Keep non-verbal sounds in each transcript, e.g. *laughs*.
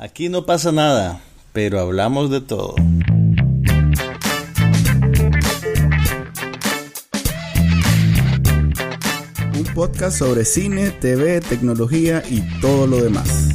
Aquí no pasa nada, pero hablamos de todo. Un podcast sobre cine, TV, tecnología y todo lo demás.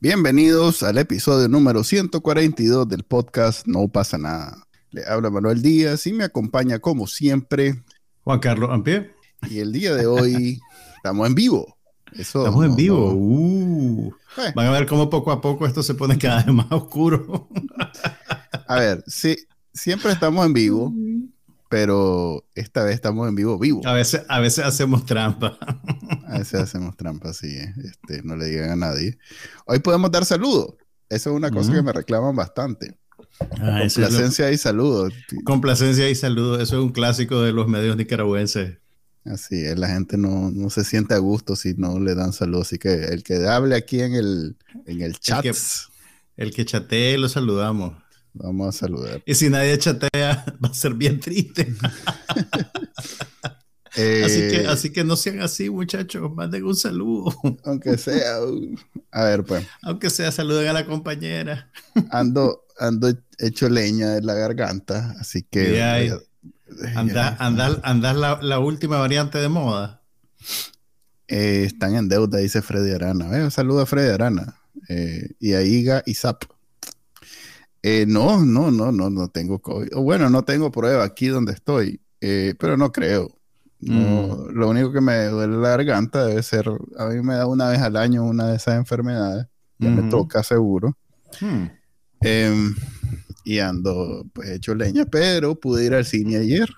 Bienvenidos al episodio número 142 del podcast No pasa nada. Le habla Manuel Díaz y me acompaña como siempre Juan Carlos Ampie. Y el día de hoy estamos en vivo. estamos en vivo. Uh. Eh. Van a ver cómo poco a poco esto se pone cada vez más oscuro. a ver, sí, siempre estamos en vivo, pero esta vez estamos en vivo vivo. A veces, a veces hacemos trampa. A veces hacemos trampa, sí. Este, no le digan a nadie. Hoy podemos dar saludos. Eso es una cosa que me reclaman bastante. Ah, Complacencia y saludos. Complacencia y saludos. Eso es un clásico de los medios nicaragüenses. Así es, la gente no, se siente a gusto si no le dan saludos. Así que el que hable aquí en el, en el chat. El que, chatee, lo saludamos. Vamos a saludar. Y si nadie chatea, *laughs* va a ser bien triste. *laughs* así, que, eh, así que no sean así, muchachos. Manden un saludo. Aunque sea. a ver, pues. Aunque sea, saluden a la compañera. Ando, ando hecho leña de la garganta, así que... Andás la, última variante de moda. Eh, están en deuda, dice Freddy Arana. Eh, saludo a Freddy Arana. Eh, y a Iga y Zap. No, no, no, no, no tengo COVID. Bueno, no tengo prueba aquí donde estoy, pero no creo. Mm. Lo único que me duele la garganta debe ser, a mí me da una vez al año una de esas enfermedades, ya me toca seguro. Hmm. Em, y ando pues hecho leña, pero pude ir al cine ayer.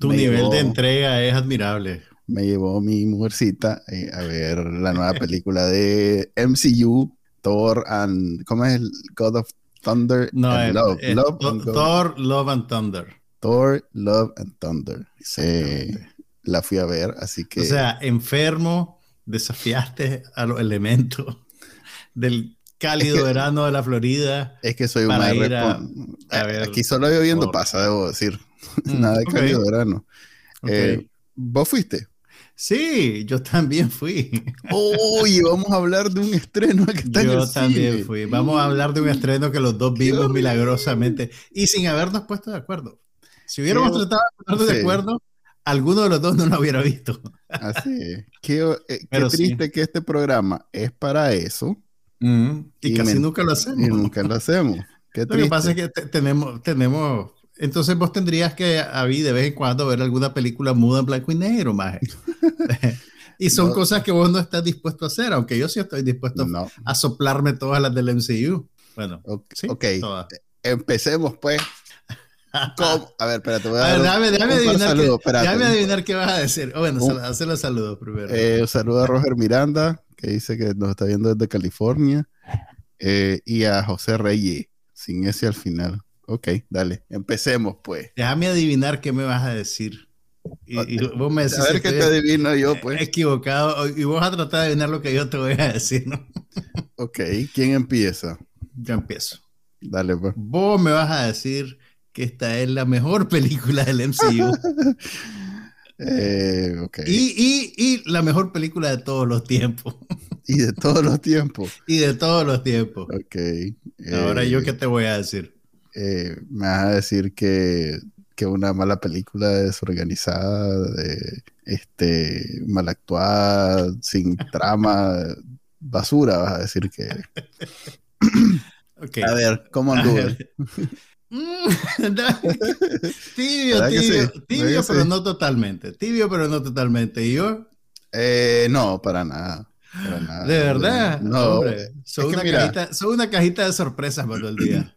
Tu nivel de entrega es admirable. Me llevó mi mujercita eh, a ver la nueva película de MCU, Thor and... ¿Cómo es? God of Thunder no, Love. Thor, Love and Thunder. Thor, Love and Thunder. Sí, la fui a ver, así que... O sea, enfermo, desafiaste a los elementos del cálido verano de la Florida. Es que soy un a, ver, Aquí solo lloviendo pasa, debo decir. *laughs* Mm, Nada de cálido verano. Eh, ¿Vos fuiste? Sí, yo también fui. Uy, vamos a hablar de un estreno que está Yo también fui. Vamos a hablar de un estreno que los dos vimos milagrosamente y sin habernos puesto de acuerdo. Si hubiéramos tratado de ponernos de acuerdo, alguno de los dos no lo hubiera visto. Así es. Qué, eh, *laughs* triste que este programa es para eso y, casi nunca lo hacemos. Y nunca lo hacemos. *laughs* lo que pasa es que tenemos, tenemos, entonces vos tendrías que a mí de vez en cuando ver alguna película muda en blanco y negro, más. *laughs* y son cosas que vos no estás dispuesto a hacer, aunque yo sí estoy dispuesto a soplarme todas las del MCU. Bueno, ok, empecemos pues. *laughs* A ver, espérate, voy a, a ver, déjame, déjame adivinar, qué, adivinar qué vas a decir. Oh, bueno, hacer los saludos primero. Eh, saludo a Roger Miranda, que dice que nos está viendo desde California, eh, y a José Reyes, sin ese al final. Ok, dale, empecemos pues. Déjame adivinar qué me vas a decir. Y, vos me decís. A ver qué te adivino yo, pues. Equivocado. Y vos vas a tratar de adivinar lo que yo te voy a decir, ¿no? ok, ¿quién empieza? Yo empiezo. Dale, pues. Vos me vas a decir que esta es la mejor película del MCU. *laughs* Eh, y, la mejor película de todos los tiempos. y de todos los tiempos. *laughs* y de todos los tiempos. Ok. Ahora yo qué te voy a decir. Eh, me vas a decir que, una mala película desorganizada, de, este, mal actuada, sin *laughs* trama, basura, vas a decir que... okay. A ver, ¿cómo anduve? *laughs* tibio, tibio, tibio, pero no totalmente. Tibio, pero no totalmente. ¿Y yo? Eh, no, para nada. *gasps* De verdad. No, hombre. Son, una cajita, una cajita de sorpresas para el día.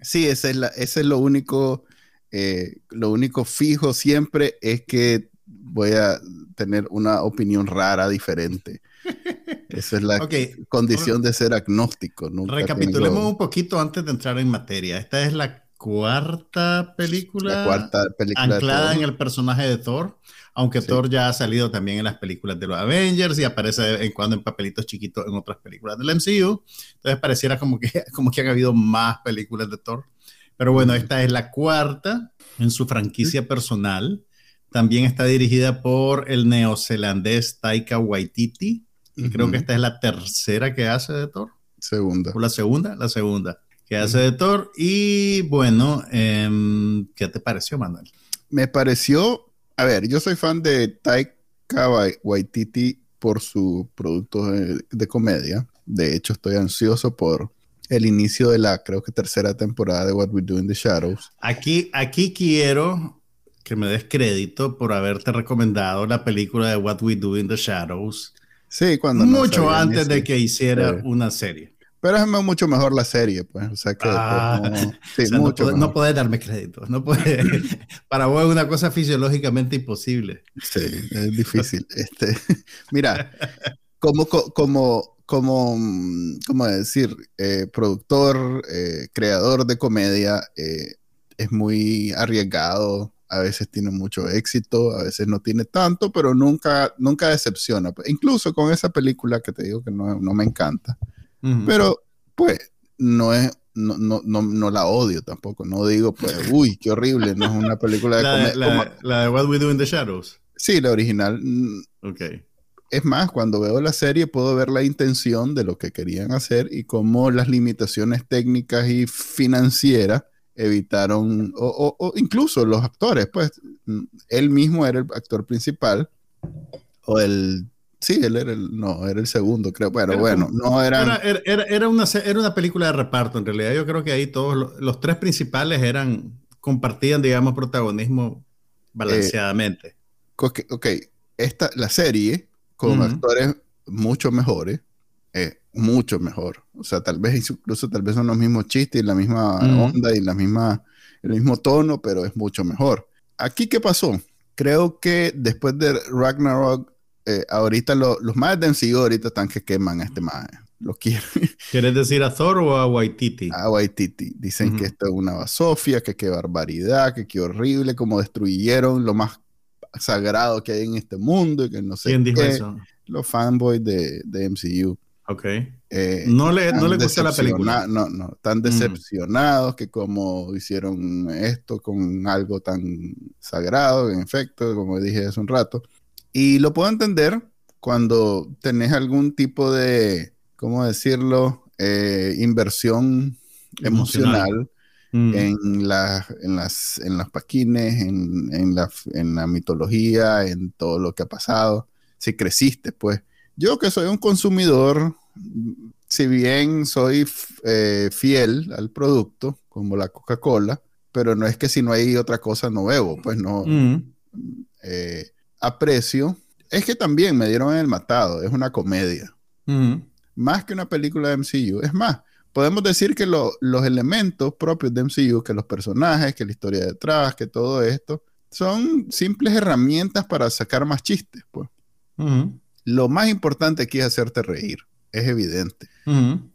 Sí, ese es, la, ese es lo único. Eh, lo único fijo siempre es que voy a tener una opinión rara, diferente. Esa es la condición de ser agnóstico. Recapitulemos un poquito antes de entrar en materia. Esta es la cuarta película, la cuarta película anclada en el personaje de Thor, aunque Thor ya ha salido también en las películas de los Avengers y aparece de vez en cuando en papelitos chiquitos en otras películas del MCU. Entonces pareciera como que, *laughs* como que han habido más películas de Thor. Pero bueno, esta es la cuarta en su franquicia personal. También está dirigida por el neozelandés Taika Waititi. Y creo que esta es la tercera que hace de Thor. Segunda. ¿O la segunda? La segunda que hace de Thor. Y bueno, em, ¿qué te pareció, Manuel? Me pareció, a ver, yo soy fan de Taika Waititi por su producto de, de comedia. De hecho, estoy ansioso por el inicio de la, creo que tercera temporada de What We Do in the Shadows. Aquí, aquí quiero que me des crédito por haberte recomendado la película de What We Do in the Shadows. Sí, cuando mucho antes de que hiciera una serie. Pero es mucho mejor la serie, pues. O sea que. Ah, no, *laughs* sí, mucho no, puedes darme crédito. No puede, *laughs* para vos es una cosa fisiológicamente imposible. Sí, es difícil. *laughs* este, mira, como, como, como, como decir, eh, productor, eh, creador de comedia, eh, es muy arriesgado. A veces tiene mucho éxito, a veces no tiene tanto, pero nunca, nunca decepciona. Incluso con esa película que te digo que no, no me encanta pero, pues, no es, no, no, no, no, la odio tampoco. No digo, pues, *laughs* uy, qué horrible, no es una película de comedia. La, la, de What We Do in the Shadows. Sí, la original. Ok. Es más, cuando veo la serie puedo ver la intención de lo que querían hacer y cómo las limitaciones técnicas y financieras evitaron, o, o, incluso los actores, pues él mismo era el actor principal, o el Sí, él era el, no, era el segundo, creo. Bueno, bueno, no era era, era, una, era una película de reparto, en realidad. Yo creo que ahí todos los, tres principales eran, compartían, digamos, protagonismo balanceadamente. Eh, ok, esta, la serie, con actores mucho mejores, mucho mejor. O sea, tal vez incluso tal vez son los mismos chistes y la misma onda y la misma, el mismo tono, pero es mucho mejor. Aquí, ¿qué pasó? Creo que después de Ragnarok eh, ahorita los más de MCU ahorita están que queman a este más. Lo quieren. *laughs* ¿Quieres decir a Thor o a Waititi? A Waititi. Dicen que esto es una basofia, que qué barbaridad, que qué horrible, como destruyeron lo más sagrado que hay en este mundo y que no sé ¿Quién dijo eso? Los fanboys de, de MCU. Ok. Eh, no le, no le gusta la película. No, no, están decepcionados que como hicieron esto con algo tan sagrado, en efecto, como dije hace un rato. Y lo puedo entender cuando tenés algún tipo de, ¿cómo decirlo?, eh, inversión emocional, mm. en, la, en, las, en las paquines, en, en, la, en la mitología, en todo lo que ha pasado. Si creciste, pues. Yo que soy un consumidor, si bien soy eh, fiel al producto, como la Coca-Cola, pero no es que si no hay otra cosa no bebo, pues no. Mm. Eh, aprecio es que también me dieron el matado, es una comedia. Más que una película de MCU. Es más, podemos decir que los elementos propios de MCU, que los personajes, que la historia detrás, que todo esto, son simples herramientas para sacar más chistes. Pues. Lo más importante aquí es hacerte reír, es evidente.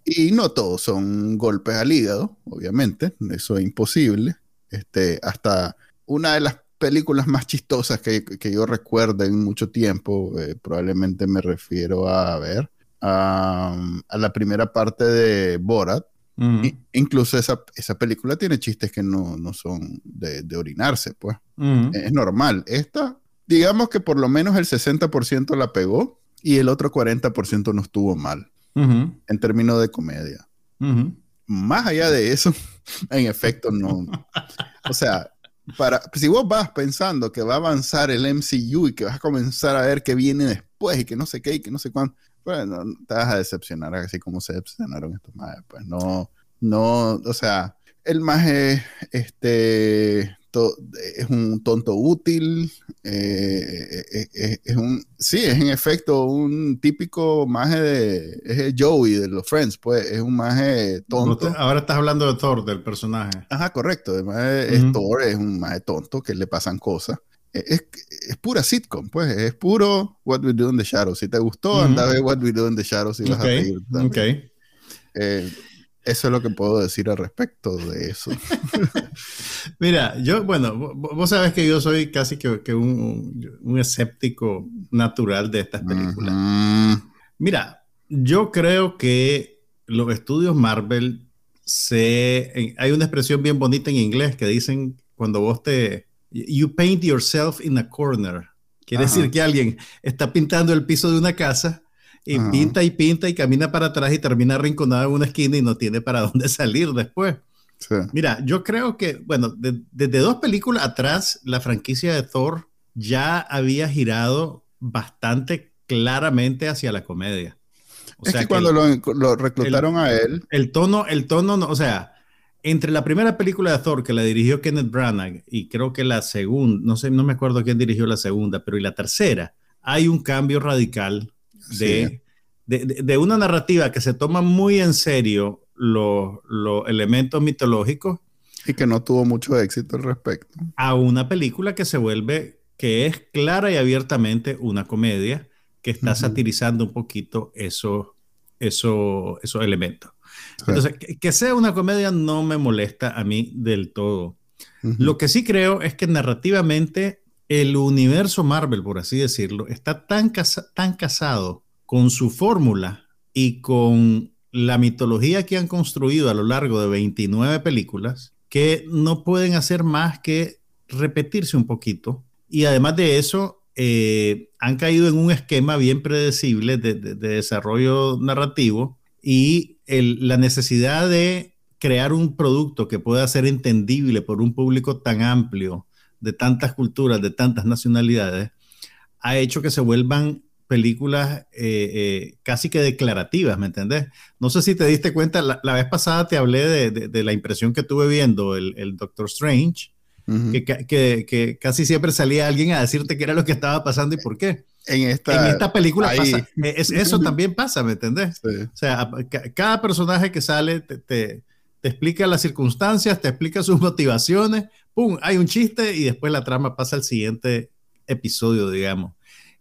Y no todos son golpes al hígado, obviamente, eso es imposible. Este, hasta una de las películas más chistosas que, que yo recuerdo en mucho tiempo, eh, probablemente me refiero a, ver, a, la primera parte de Borat. incluso esa, esa, película tiene chistes que no, no son de, de, orinarse, pues. Es normal. Esta, digamos que por lo menos el 60% la pegó y el otro 40% no estuvo mal en términos de comedia. Más allá de eso, *laughs* en efecto, no. O sea, para, si vos vas pensando que va a avanzar el MCU y que vas a comenzar a ver qué viene después y que no sé qué y que no sé cuándo, bueno, te vas a decepcionar así como se decepcionaron estos más. Pues no, no, o sea, el más este, es un tonto útil, eh, eh, eh, es, un, sí, es en efecto un típico maje de, es Joey de los Friends, pues, es un maje tonto. ahora estás hablando de Thor, del personaje. Ajá, correcto, además es Thor, es un maje tonto que le pasan cosas. Es, es, pura sitcom, pues, es puro What We Do in the Shadows. Si te gustó, anda a ver What We Do in the Shadows y vas a reír. Ok. Eso es lo que puedo decir al respecto de eso. *laughs* Mira, yo, bueno, vos sabés que yo soy casi que, un, escéptico natural de estas películas. Mira, yo creo que los estudios Marvel se, hay una expresión bien bonita en inglés que dicen cuando vos te, you paint yourself in a corner. Quiere decir que alguien está pintando el piso de una casa y pinta y pinta y camina para atrás y termina arrinconado en una esquina y no tiene para dónde salir después. Mira, yo creo que, bueno, desde dos películas atrás, la franquicia de Thor ya había girado bastante claramente hacia la comedia. O es que cuando lo, reclutaron a él. El tono, el tono, o sea, entre la primera película de Thor que la dirigió Kenneth Branagh y creo que la segunda, no sé, no me acuerdo quién dirigió la segunda, pero y la tercera, hay un cambio radical de, de, una narrativa que se toma muy en serio los, elementos mitológicos. Y que no tuvo mucho éxito al respecto. A una película que se vuelve, que es clara y abiertamente una comedia que está satirizando un poquito esos, esos, esos elementos. Entonces, que, sea una comedia no me molesta a mí del todo. Lo que sí creo es que narrativamente el universo Marvel, por así decirlo, está tan, tan casado con su fórmula y con la mitología que han construido a lo largo de 29 películas que no pueden hacer más que repetirse un poquito. Y además de eso, eh, han caído en un esquema bien predecible de, desarrollo narrativo y la necesidad de crear un producto que pueda ser entendible por un público tan amplio, de tantas culturas, de tantas nacionalidades, ha hecho que se vuelvan películas eh, eh, casi que declarativas, ¿me entendés? No sé si te diste cuenta, la, vez pasada te hablé de, la impresión que tuve viendo el, Doctor Strange, que, casi siempre salía alguien a decirte qué era lo que estaba pasando y por qué. En esta, película pasa, e, eso también pasa, ¿me entendés? O sea, cada personaje que sale te, te, explica las circunstancias, te explica sus motivaciones, ¡pum! Hay un chiste y después la trama pasa al siguiente episodio, digamos.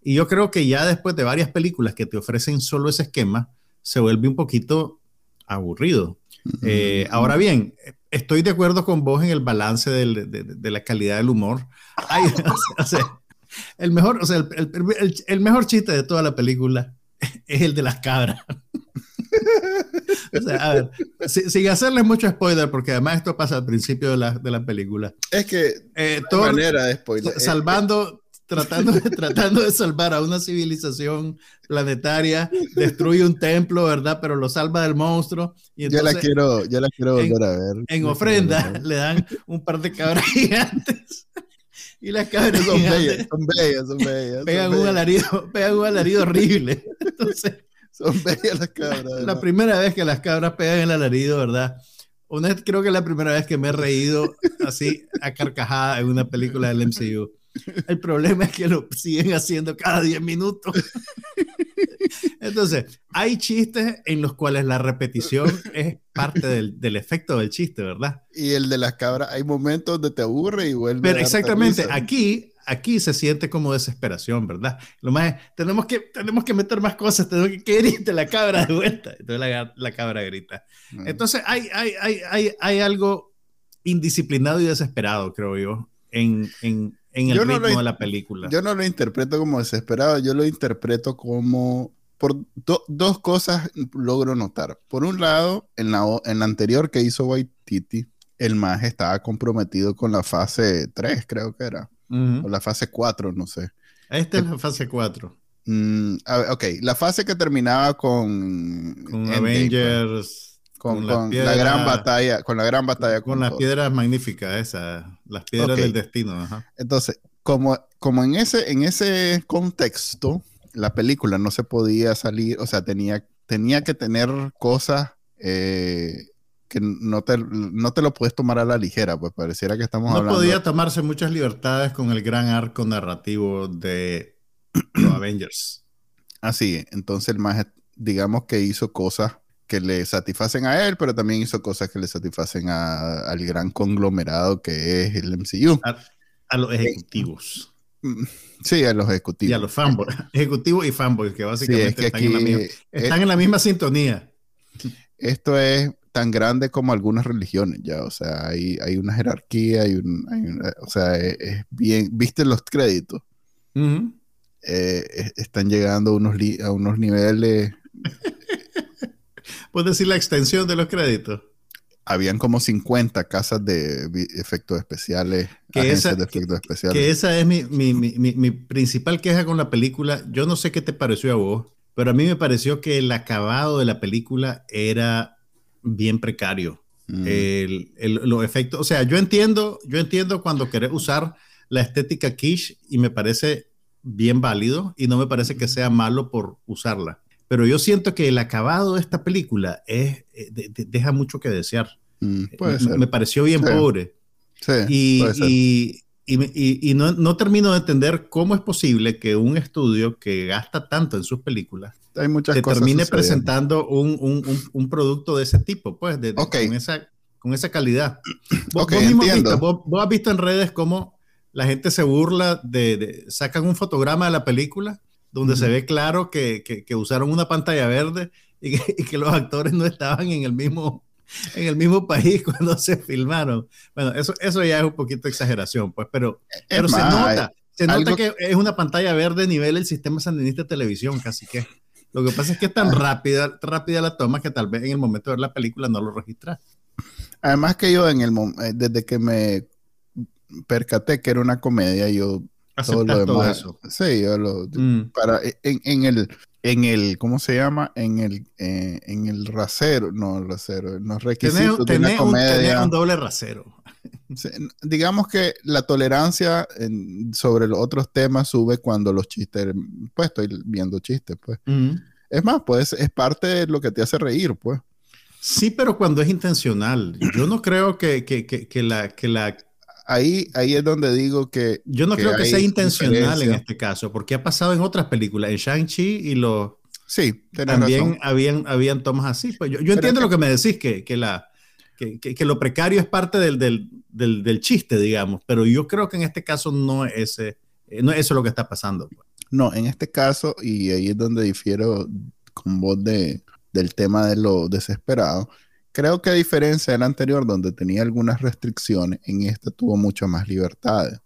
Y yo creo que ya después de varias películas que te ofrecen solo ese esquema, se vuelve un poquito aburrido. Eh, ahora bien, estoy de acuerdo con vos en el balance de, la calidad del humor. *laughs* el, mejor, o sea, el, mejor chiste de toda la película *laughs* es el de las cabras. *laughs* o sea, a ver, sin, hacerles mucho spoiler, porque además esto pasa al principio de la, de la película. Es que, eh, manera de spoiler. Salvando, tratando, de, *laughs* tratando de salvar a una civilización planetaria, destruye un templo, ¿verdad? Pero lo salva del monstruo. Y ya la quiero, ya la quiero volver a ver. En ofrenda le dan un par de cabras *laughs* gigantes. Y las cabras son bellas, son bellas, son bellas. Pegan, un, Alarido, pegan un alarido horrible. *laughs* Entonces, son bellas las cabras. La primera vez que las cabras pegan el alarido, ¿verdad? Una, creo que es la primera vez que me he reído así a carcajada en una película del MCU. *laughs* El problema es que lo siguen haciendo cada 10 minutos. Entonces, hay chistes en los cuales la repetición es parte del, efecto del chiste, ¿verdad? Y el de las cabras, hay momentos donde te aburre y vuelve. Pero exactamente, aquí, aquí se siente como desesperación, ¿verdad? Lo más tenemos que, tenemos que meter más cosas, tenemos que, que la cabra de vuelta. Entonces la, cabra grita. Mm. Entonces, hay, hay, hay, hay, algo indisciplinado y desesperado, creo yo, en, en en el ritmo de la película. Yo no lo interpreto como desesperado, yo lo interpreto como por dos cosas logro notar. Por un lado, en la, en la anterior que hizo Waititi, el más estaba comprometido con la fase 3, creo que era. O la fase 4, no sé. Esta es la fase 4. Mm, ok, la fase que terminaba con, con Avengers con, la, gran batalla, con la gran batalla. Con, las piedras magníficas, esas, las piedras del destino. Entonces, como, como en, ese, en ese contexto, la película no se podía salir, o sea, tenía, tenía que tener cosas eh, que no te, no te lo puedes tomar a la ligera, pues pareciera que estamos hablando. No podía tomarse muchas libertades con el gran arco narrativo de *clears throat* los Avengers. Así, entonces el más, digamos que hizo cosas que le satisfacen a él, pero también hizo cosas que le satisfacen al gran conglomerado que es el MCU. A, los ejecutivos. Mm, sí, a los ejecutivos. Y a los fanboys. *laughs* Ejecutivos y fanboys, que básicamente están, en, la misma, están en la misma sintonía. Esto es tan grande como algunas religiones, ya, o sea, hay, hay una jerarquía, hay un, o sea, es, bien, viste los créditos, eh, están llegando a unos, a unos niveles *laughs* ¿Puedes decir la extensión de los créditos? habían como 50 casas de efectos especiales, que esa, de efectos especiales. Que esa es mi, mi, mi, mi, principal queja con la película. Yo no sé qué te pareció a vos, pero a mí me pareció que el acabado de la película era bien precario. Mm. El, el, los efectos, o sea, yo entiendo, yo entiendo cuando querés usar la estética quiche y me parece bien válido y no me parece que sea malo por usarla. Pero yo siento que el acabado de esta película es, eh, deja mucho que desear. Mm, me, pareció bien pobre. Sí, y, y, y, no, no, termino de entender cómo es posible que un estudio que gasta tanto en sus películas Hay muchas te termine presentando un, un, un, producto de ese tipo, pues, de, con, esa, con esa calidad. Vos, vos, has visto en redes cómo la gente se burla de, sacan un fotograma de la película donde se ve claro que, que, usaron una pantalla verde y que, y que, los actores no estaban en el mismo en el mismo país *laughs* cuando se filmaron. Bueno, eso, eso ya es un poquito exageración, pues, pero, pero se nota, se nota que es una pantalla verde nivel el sistema sandinista de televisión, casi que. Lo que pasa es que es tan rápida, rápida la toma que tal vez en el momento de ver la película no lo registras. Además que yo en el eh, desde que me percaté que era una comedia, yo todo lo demás, eso. Sí, yo lo, mm. para en, en, el en el, ¿cómo se llama? En el, eh, en el rasero, no el rasero, los requisitos de una comedia. Un, doble rasero. *laughs* digamos que la tolerancia sobre los otros temas sube cuando los chistes, pues estoy viendo chistes, pues. Es más, pues es parte de lo que te hace reír, pues. Sí, pero cuando es intencional. Yo no creo que, que, que, que la, que la ahí, ahí es donde digo que... Yo no creo que sea intencional en este caso, porque ha pasado en otras películas, en Shang-Chi y los... Sí, también habían, habían tomas así. Pues yo, yo entiendo lo que me decís, que, que la, que, que, lo precario es parte del, del, del, del, chiste, digamos, pero yo creo que en este caso no es, ese, eh, no es eso lo que está pasando. Pues. No, en este caso, y ahí es donde difiero con vos de, del tema de lo desesperado, Creo que a diferencia del anterior, donde tenía algunas restricciones, en este tuvo mucho más libertades.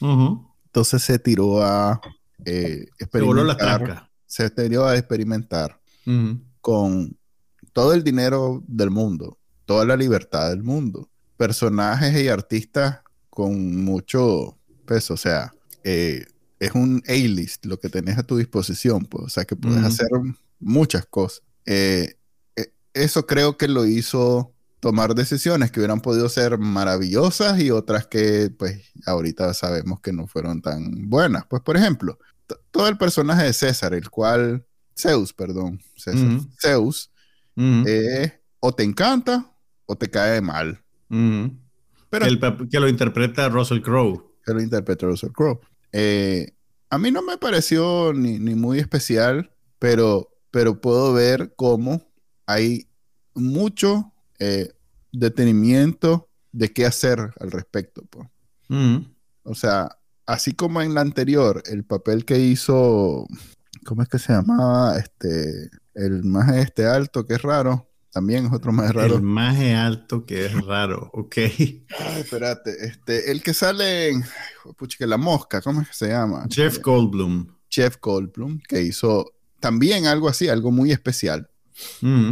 Entonces se tiró a eh, experimentar. Se, se tiró a experimentar con todo el dinero del mundo, toda la libertad del mundo, personajes y artistas con mucho peso. O sea, eh, es un A-list lo que tenés a tu disposición, pues, o sea que puedes hacer muchas cosas. Eh, eso creo que lo hizo tomar decisiones que hubieran podido ser maravillosas y otras que pues ahorita sabemos que no fueron tan buenas. Pues por ejemplo, todo el personaje de César, el cual, Zeus, perdón, Zeus, eh, o te encanta o te cae mal. Pero, el, que lo interpreta Russell Crowe. Que lo interpreta Russell Crowe. Eh, a mí no me pareció ni, ni muy especial, pero, pero puedo ver cómo hay mucho eh, detenimiento de qué hacer al respecto. Mm. O sea, así como en la anterior, el papel que hizo, ¿cómo es que se llamaba? Este, el más este alto, que es raro. También es otro más raro. El más alto que es raro, ok. Ay, espérate, este, el que sale en, pucha, que la mosca, ¿cómo es que se llama? Jeff Goldblum. Jeff Goldblum, que hizo también algo así, algo muy especial. Mm.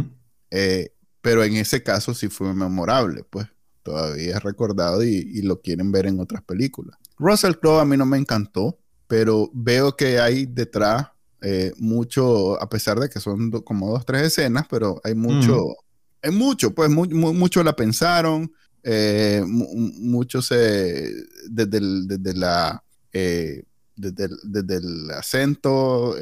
Eh, pero en ese caso sí fue memorable, pues todavía es recordado y, lo quieren ver en otras películas. Russell Crowe a mí no me encantó, pero veo que hay detrás eh, mucho, a pesar de que son como dos, tres escenas, pero hay mucho, hay mucho, pues mucho la pensaron, eh, mucho se, desde desde la, desde, desde el acento,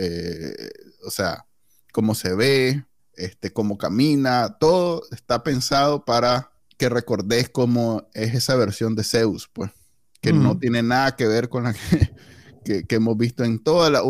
o sea, cómo se ve, este, cómo camina, todo está pensado para que recordes cómo es esa versión de Zeus, pues, que no tiene nada que ver con la que, *laughs* que, hemos visto en todas las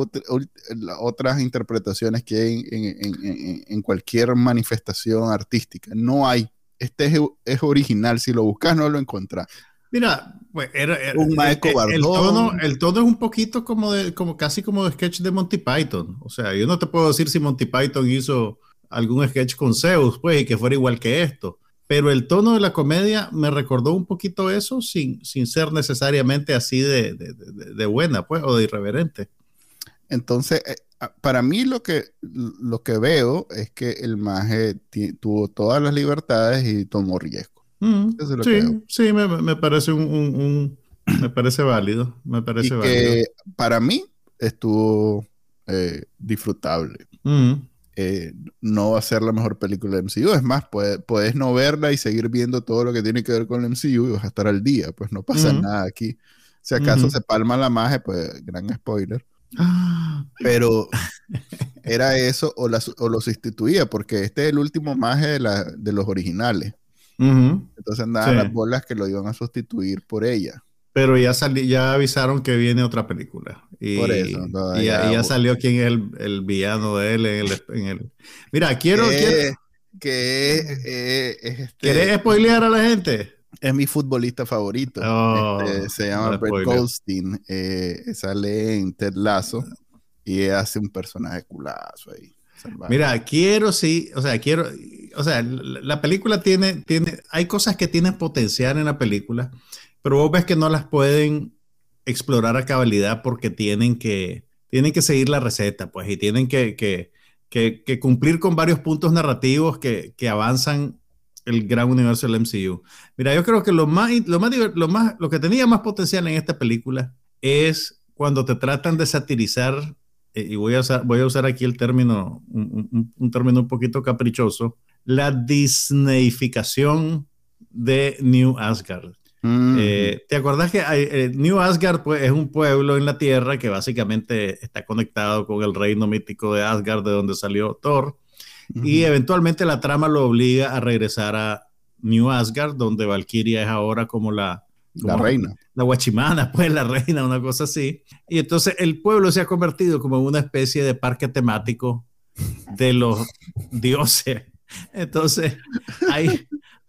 otras interpretaciones que hay en, en, cualquier manifestación artística. No hay. Este es, es, original. Si lo buscas, no lo encontrás. Mira, pues era, un el, el, tono, el tono es un poquito como de, como casi como de sketch de Monty Python. O sea, yo no te puedo decir si Monty Python hizo algún sketch con Zeus, pues, y que fuera igual que esto. Pero el tono de la comedia me recordó un poquito eso sin, sin ser necesariamente así de, de, de, buena, pues, o de irreverente. Entonces, eh, para mí lo que, lo que veo es que el maje tuvo todas las libertades y tomó riesgo. Mm, sí, sí, me, parece un, *clears throat* me parece válido, me parece válido. para mí estuvo eh, disfrutable. Mm. Eh, no va a ser la mejor película de MCU. Es más, puedes, no verla y seguir viendo todo lo que tiene que ver con el MCU y vas a estar al día. Pues no pasa nada aquí. Si acaso se palma la magia, pues gran spoiler. Ah. Pero *laughs* era eso o, lo sustituía, porque este es el último maje de, de los originales. Entonces andaban las bolas que lo iban a sustituir por ella. Pero ya, ya avisaron que viene otra película. Y, por eso. y, ya, salió quién es el, villano de él en el... Mira, quiero... Que, que es, este, ¿Quieres spoilear a la gente? Es mi futbolista favorito. Oh, este, se llama Brett Goldstein. Eh, sale en Ted Lasso y hace un personaje culazo ahí. Mira, quiero sí, o sea, quiero, o sea, la película tiene, tiene, hay cosas que tienen potencial en la película, pero vos ves que no las pueden explorar a cabalidad porque tienen que, tienen que seguir la receta, pues, y tienen que, que, que, cumplir con varios puntos narrativos que, que avanzan el gran universo del MCU. Mira, yo creo que lo más, lo más, lo más, lo que tenía más potencial en esta película es cuando te tratan de satirizar, eh, y voy a usar, voy a usar aquí el término, un, término un poquito caprichoso, la Disneyificación de New Asgard. Mm. Eh, ¿Te acuerdas que eh, New Asgard pues, es un pueblo en la Tierra que básicamente está conectado con el reino mítico de Asgard, de donde salió Thor? Y eventualmente la trama lo obliga a regresar a New Asgard, donde Valkyria es ahora como la... la reina. La guachimana, *laughs* pues la reina, una cosa así. Y entonces el pueblo se ha convertido como una especie de parque temático de los *laughs* dioses. Entonces, hay,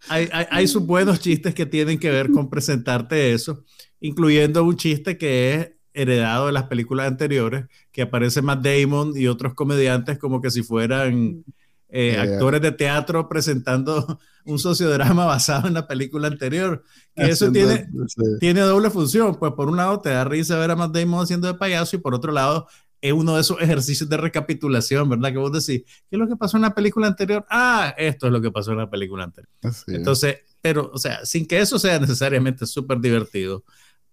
hay, hay, sus buenos chistes que tienen que ver con presentarte eso, incluyendo un chiste que es heredado de las películas anteriores, que aparece Matt Damon y otros comediantes como que si fueran eh, actores de teatro presentando un sociodrama basado en la película anterior. Que eso tiene, tiene doble función. Pues por un lado te da risa ver a Matt Damon haciendo de payaso y por otro lado es uno de esos ejercicios de recapitulación, ¿verdad? Que vos decís, ¿qué es lo que pasó en la película anterior? Ah, esto es lo que pasó en la película anterior. Entonces, pero, o sea, sin que eso sea necesariamente súper divertido.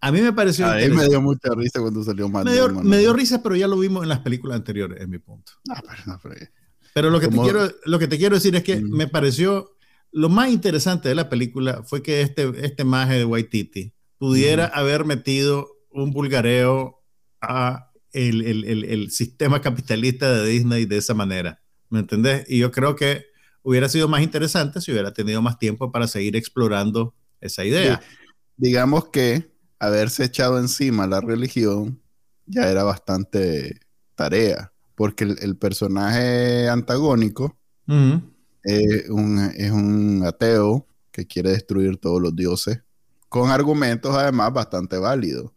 A mí me pareció. A mí me dio mucha risa cuando salió Matt me dio, me dio risa, pero ya lo vimos en las películas anteriores, es mi punto. Ah, pero no, pero... Pero lo que, te quiero, lo que te quiero decir es que mm. me pareció lo más interesante de la película fue que este, este maje de Waititi pudiera haber metido un vulgareo a el, el, el, el, sistema capitalista de Disney de esa manera. ¿Me entendés? Y yo creo que hubiera sido más interesante si hubiera tenido más tiempo para seguir explorando esa idea. digamos que haberse echado encima la religión ya era bastante tarea porque el, personaje antagónico es, un, ateo que quiere destruir todos los dioses, con argumentos además bastante válidos.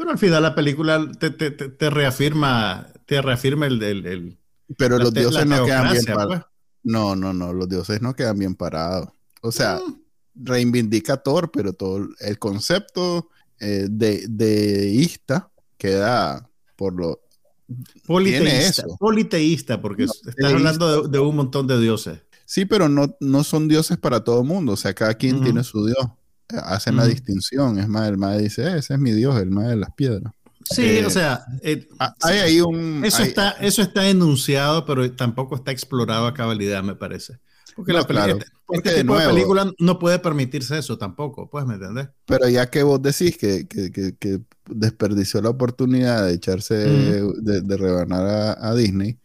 Pero al final la película te, reafirma, te reafirma el... el, Pero los dioses no quedan bien parados. Pues. No, no, no, los dioses no quedan bien parados. O sea, mm. reivindica Thor, pero todo el concepto eh, de, de Ista queda por lo Politeísta, politeísta porque estás hablando de, un montón de dioses. Sí, pero no, no son dioses para todo el mundo. O sea, cada quien tiene su dios. Hacen la distinción. Es más, el madre dice, eh, ese es mi dios, el madre de las piedras. Sí, o eh, sea, eh, hay ahí un... Eso, está, eso está enunciado, pero tampoco está explorado a cabalidad, me parece. Porque la película, este, tipo de, película no puede permitirse eso tampoco, pues, ¿me entendés? Pero ya que vos decís que, que, que, desperdició la oportunidad de echarse, de, rebanar a, Disney,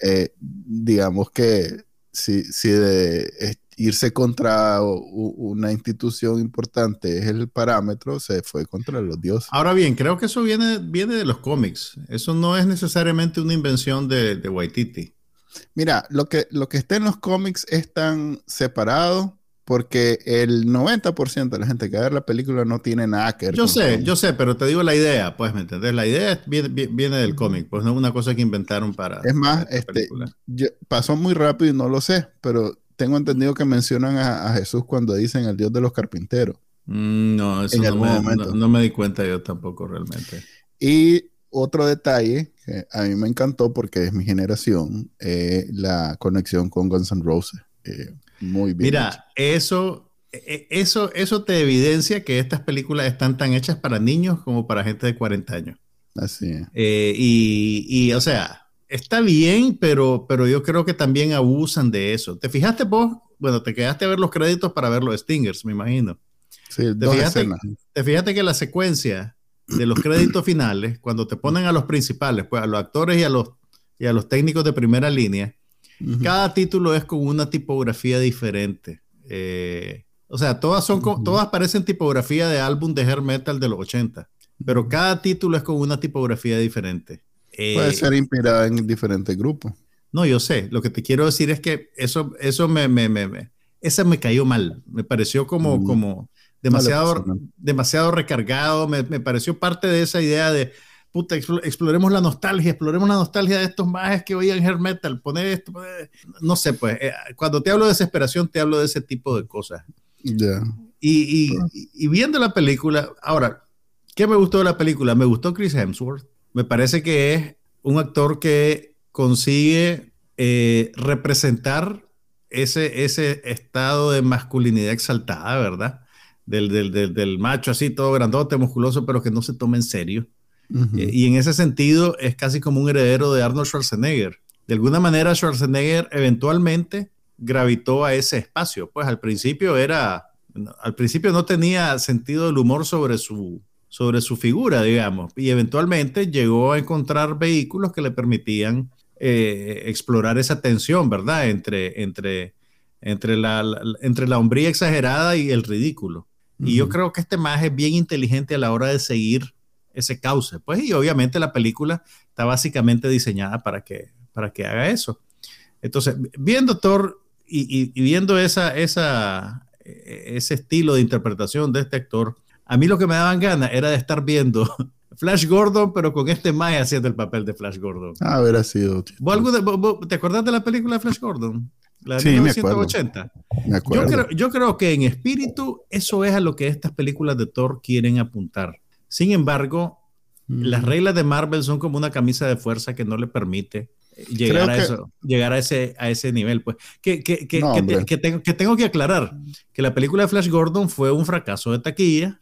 eh, digamos que si, si de irse contra una institución importante es el parámetro, se fue contra los dioses. Ahora bien, creo que eso viene, viene de los cómics. Eso no es necesariamente una invención de, de Waititi. Mira, lo que, lo que está en los cómics es tan separado porque el 90% de la gente que ve la película no tiene nada que ver Yo sé, yo sé, pero te digo la idea, pues, ¿me entiendes? La idea viene, viene del cómic, pues no es una cosa que inventaron para. Es más, este, pasó muy rápido y no lo sé, pero tengo entendido que mencionan a, Jesús cuando dicen el Dios de los carpinteros. Mm, no, eso no me, no me di cuenta yo tampoco realmente. Y otro detalle que a mí me encantó porque es mi generación, eh, la conexión con Guns N' Roses. Eh, muy bien. Mira, eso e, eso, eso te evidencia que estas películas están tan hechas para niños como para gente de 40 años. Así es. Eh, y, y, o sea, está bien, pero, pero yo creo que también abusan de eso. ¿Te fijaste vos? Bueno, te quedaste a ver los créditos para ver los Stingers, me imagino. Sí, ¿Te dos fijaste, escenas. te fijaste que la secuencia de los créditos finales, cuando te ponen a los principales, pues a los actores y a los, y a los técnicos de primera línea, cada título es con una tipografía diferente. Eh, o sea, todas, son, todas parecen tipografía de álbum de hair metal de los 80, pero cada título es con una tipografía diferente. Eh, Puede ser inspirada en diferentes grupos. No, yo sé. Lo que te quiero decir es que eso, eso me, me, me, me- esa me cayó mal. Me pareció como, Mm. como demasiado, nada. demasiado recargado. Me, me pareció parte de esa idea de, puta, explo- exploremos la nostalgia, exploremos la nostalgia de estos majes que oían hair metal. Poner esto, poner- no sé, pues, eh, cuando te hablo de desesperación, te hablo de ese tipo de cosas. Ya. Y, y- y viendo la película, ahora, ¿qué me gustó de la película? Me gustó Chris Hemsworth. Me parece que es un actor que consigue eh, representar ese, ese estado de masculinidad exaltada, ¿verdad? Del, del, del, del macho así, todo grandote, musculoso, pero que no se toma en serio. Eh, y en ese sentido es casi como un heredero de Arnold Schwarzenegger. De alguna manera Schwarzenegger eventualmente gravitó a ese espacio. Pues al principio era, al principio no tenía sentido del humor sobre su, sobre su figura, digamos, y eventualmente llegó a encontrar vehículos que le permitían eh, explorar esa tensión, ¿verdad? Entre, entre, entre, la, la- entre la hombría exagerada y el ridículo. Y yo creo que este más es bien inteligente a la hora de seguir ese cauce. Pues, y obviamente la película está básicamente diseñada para que, para que haga eso. Entonces, viendo Thor y, y- y viendo esa, esa, eh, ese estilo de interpretación de este actor, a mí lo que me daban ganas era de estar viendo *laughs* Flash Gordon, pero con este Mae haciendo el papel de Flash Gordon. Ah, habrá sido. ¿Vos alguna- vos- vos- ¿Te acordás de la película de Flash Gordon? La de Sí, me acuerdo. 1980. Me Yo acuerdo. creo, yo creo que en espíritu eso es a lo que estas películas de Thor quieren apuntar. Sin embargo, Ujú. las reglas de Marvel son como una camisa de fuerza que no le permite eh, llegar, Creo a, que- eso, llegar a, ese, a ese nivel. Pues. Que, que, que, No, que te- hombre. que tengo, que tengo que aclarar que la película de Flash Gordon fue un fracaso de taquilla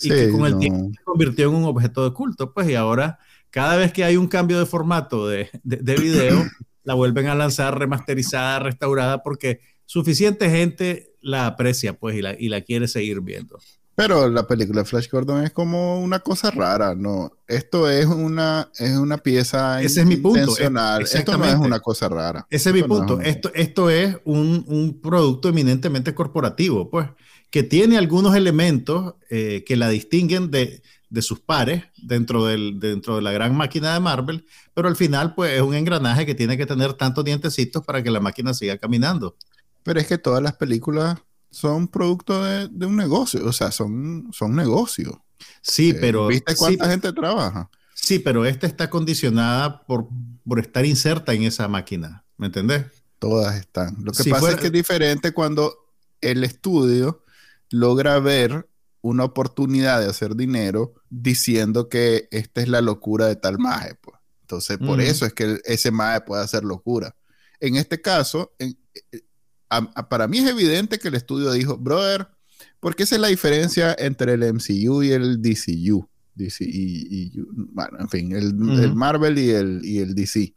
y que con el no. tiempo se convirtió en un objeto de culto. Pues, y ahora, cada vez que hay un cambio de formato de, de, de video, *coughs* la vuelven a lanzar remasterizada, restaurada, porque suficiente gente la aprecia pues, y, la, y la quiere seguir viendo. Pero la película de Flash Gordon es como una cosa rara, ¿no? Esto es una, es una pieza Ese es mi punto, es- Esto no es una cosa rara. Ese es mi Esto no punto. una- Esto, esto es un, un producto eminentemente corporativo, pues, que tiene algunos elementos eh, que la distinguen de, de sus pares dentro, del, dentro de la gran máquina de Marvel, pero al final, pues, es un engranaje que tiene que tener tantos dientecitos para que la máquina siga caminando. Pero es que todas las películas son producto de, de un negocio, o sea, son, son negocios. Sí, Eh, pero... ¿Viste sí, cuánta gente trabaja? sí, pero esta está condicionada por, por estar inserta en esa máquina, ¿me entendés? Todas están. Lo que Si pasa fuera- es que es diferente cuando el estudio logra ver una oportunidad de hacer dinero diciendo que esta es la locura de tal maje. Pues. Entonces, por eso es que ese maje puede hacer locura. En este caso, en- eh, a- a- para mí es evidente que el estudio dijo, brother, porque esa es la diferencia entre el MCU y el DCU. DC y, y- bueno, en fin, el Marvel y el, y el DC.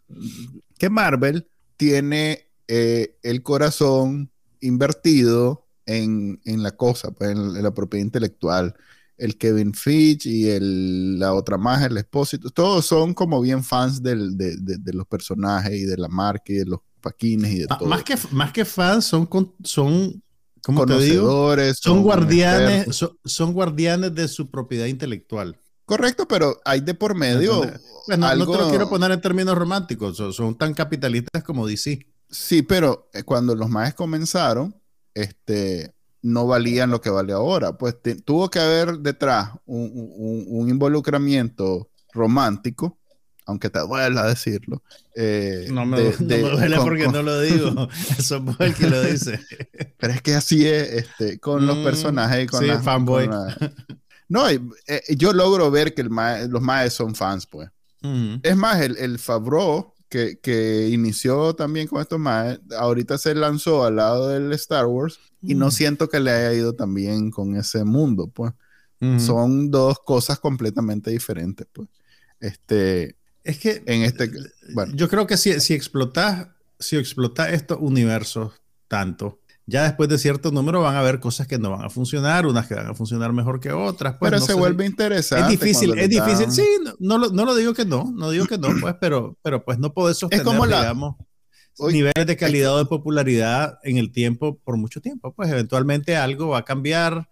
Que Marvel tiene eh, el corazón invertido en, en la cosa, pues, en, en la propiedad intelectual. El Kevin Fitch y el, la otra más, el Espósito, todos son como bien fans del- de, de- de los personajes y de la marca y de los paquines y de Ah, todo. Más que, más que fans, son, con- son ¿cómo te digo? Conocedores, Son guardianes, son, son guardianes de su propiedad intelectual. Correcto, pero hay de por medio. Pues no, no te lo algo- quiero poner en términos románticos, son, son tan capitalistas como DC. Sí, pero eh, cuando los maes comenzaron, este, no valían lo que vale ahora. Pues te- tuvo que haber detrás un, un- un involucramiento romántico, aunque te duela decirlo. eh, No me, de- no me duele con- porque con- no lo digo. *laughs* Eso es el que lo dice. *laughs* Pero es que así es, este, con los Mm, personajes y con sí, las- fanboy. con la- *laughs* No, eh, yo logro ver que el mae- los maes son fans, pues. Ujú. Es más, el, el Favreau, que, que inició también con estos más, ahorita se lanzó al lado del Star Wars y no Mm. siento que le haya ido tan bien con ese mundo, pues. Son dos cosas completamente diferentes, pues. Este, Es que en este, bueno, yo creo que si, si explotas si explotas estos universos tanto, ya después de cierto número van a haber cosas que no van a funcionar, unas que van a funcionar mejor que otras. Pues, pero no se sé vuelve interesante. Es difícil, es difícil. Sí, no, no lo, no lo digo que no, no digo que no, pues, *clears throat* pero, pero pues no podés sostener, como la- digamos, niveles de calidad o de popularidad en el tiempo por mucho tiempo. Pues eventualmente algo va a cambiar.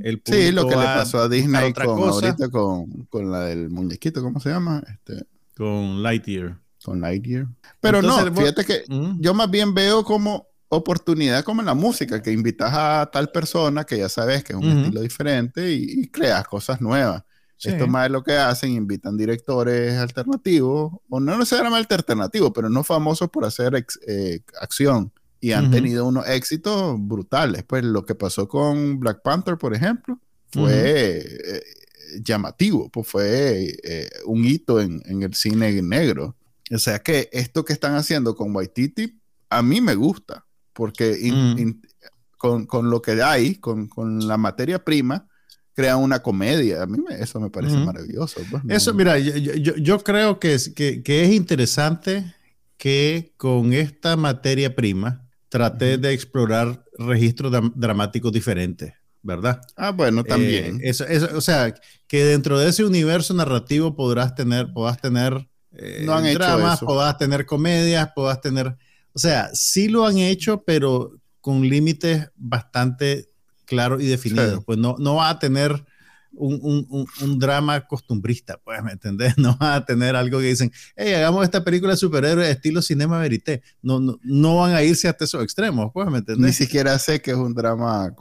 El Sí, lo que le pasó a Disney otra con, cosa. ahorita con, con la del muñequito, ¿cómo se llama? Este, con Lightyear. con Lightyear. Pero Entonces, no, fíjate que Mm. yo más bien veo como oportunidad como en la música, que invitas a tal persona que ya sabes que es un Ujú. estilo diferente y, y creas cosas nuevas. Sí. Esto más es lo que hacen, invitan directores alternativos, o no necesariamente alternativos, pero no famosos por hacer ex- eh, acción. Y han Ujú. tenido unos éxitos brutales. Pues lo que pasó con Black Panther, por ejemplo, fue eh, llamativo, pues fue eh, un hito en, en el cine negro. O sea que esto que están haciendo con Waititi, a mí me gusta, porque in- Mm. in- con, con lo que hay, con, con la materia prima, crean una comedia. A mí me- eso me parece Ujú. maravilloso. pues, no- Eso, mira, yo, yo- creo que es, que, que es interesante que con esta materia prima traté de explorar registros dram- dramáticos diferentes, ¿verdad? Ah, bueno, también. Eh, eso- eso- o sea, que dentro de ese universo narrativo podrás tener, podrás tener eh, No han hecho dramas, eso. podrás tener comedias, podrás tener, o sea, sí lo han hecho, pero con límites bastante claros y definidos. Sí. Pues no, no va a tener un, un- un- drama costumbrista, pues, ¿me entendés? *laughs* No va a tener algo que dicen, hey, hagamos esta película de superhéroes estilo cinema verité. No, no, no van a irse hasta esos extremos, pues, ¿me Ni entendés? siquiera sé que es un drama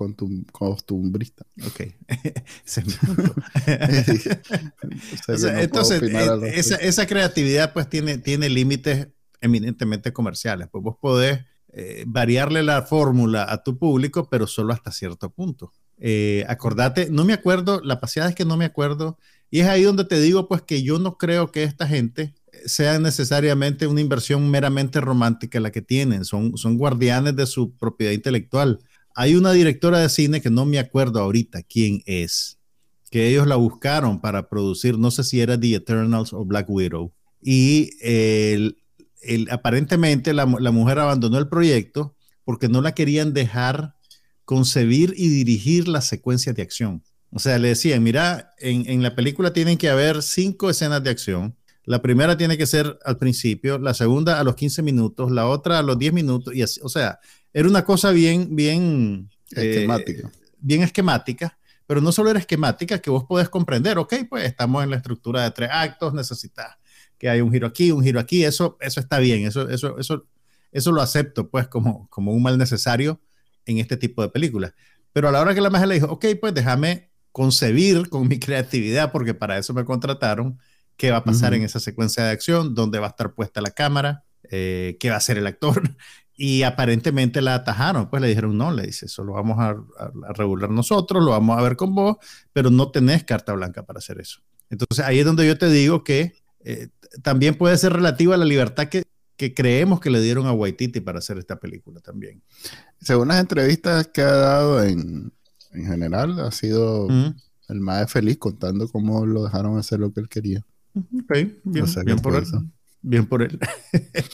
costumbrista. Ok. *laughs* Ese es mi punto. *laughs* O sea, O que sea, no entonces, eh, esa, esa creatividad pues tiene, tiene límites eminentemente comerciales. Pues vos podés eh, variarle la fórmula a tu público, pero solo hasta cierto punto. Eh, acordate, no me acuerdo, la paseada es que no me acuerdo, y es ahí donde te digo pues que yo no creo que esta gente sea necesariamente una inversión meramente romántica la que tienen, son, son guardianes de su propiedad intelectual. Hay una directora de cine que no me acuerdo ahorita quién es, que ellos la buscaron para producir, no sé si era The Eternals o Black Widow. Y el, el- aparentemente la, la mujer abandonó el proyecto porque no la querían dejar concebir y dirigir las secuencias de acción. O sea, le decían, mira, en, en la película tienen que haber cinco escenas de acción. La primera tiene que ser al principio, la segunda a los 15 minutos, la otra a los 10 minutos. Y así, o sea, era una cosa bien, bien... eh, Esquemática. bien esquemática, pero no solo era esquemática, que vos podés comprender, ok, pues estamos en la estructura de tres actos, necesitas que haya un giro aquí, un giro aquí, eso, eso está bien, eso, eso, eso, eso lo acepto pues como, como un mal necesario en este tipo de películas. Pero a la hora que la magia le dijo, ok, pues déjame concebir con mi *laughs* creatividad, porque para eso me contrataron, qué va a pasar Ujú. en esa secuencia de acción, dónde va a estar puesta la cámara, eh, qué va a hacer el actor. *laughs* Y aparentemente la atajaron, pues le dijeron, no, le dice, eso lo vamos a, a- regular nosotros, lo vamos a ver con vos, pero no tenés carta blanca para hacer eso. Entonces ahí es donde yo te digo que eh, también puede ser relativa a la libertad que, que creemos que le dieron a Waititi para hacer esta película también. Según las entrevistas que ha dado en, en general, ha sido el más feliz contando cómo lo dejaron hacer lo que él quería. Ok, bien, O sea, bien por él. eso. Bien por él. *laughs*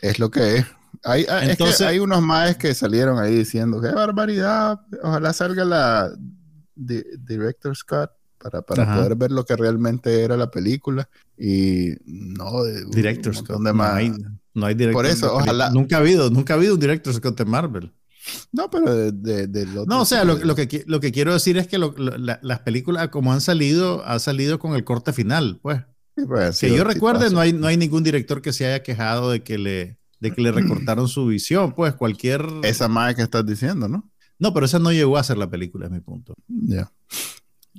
Es lo que es. Hay, hay- es Entonces- que hay unos más que salieron ahí diciendo, qué barbaridad, ojalá salga la di- Director Scott para, para Ajá. poder ver lo que realmente era la película. Y no, de, un Director montón de No más. hay, no hay. Por eso, de ojalá- Nunca ha habido, nunca ha habido un director Scott de Marvel. No, pero de, de- del otro No, o sea, lo, de- lo que, lo que quiero decir es que lo- lo- la- las películas, como han salido, han salido con el corte final, pues. Sí, pues, Que yo recuerde, no hay, no hay ningún director que se haya quejado de que le, de que le *clears throat* recortaron su visión, pues cualquier... Esa más que estás diciendo, ¿no? No, pero esa no llegó a ser la película, es mi punto. Ya.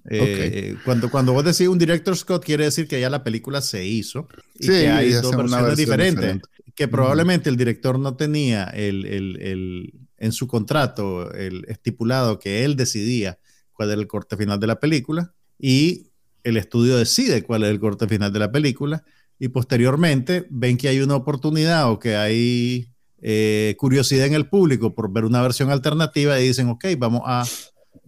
Eh, cuando, cuando vos decís un director Scott, quiere decir que ya la película se hizo y Sí, que hay y dos versiones diferentes. diferente. Que probablemente el director no tenía el, el- el- en su contrato el estipulado que él decidía cuál era el corte final de la película y el estudio decide cuál es el corte final de la película y posteriormente ven que hay una oportunidad o que hay eh, curiosidad en el público por ver una versión alternativa y dicen, ok, vamos a,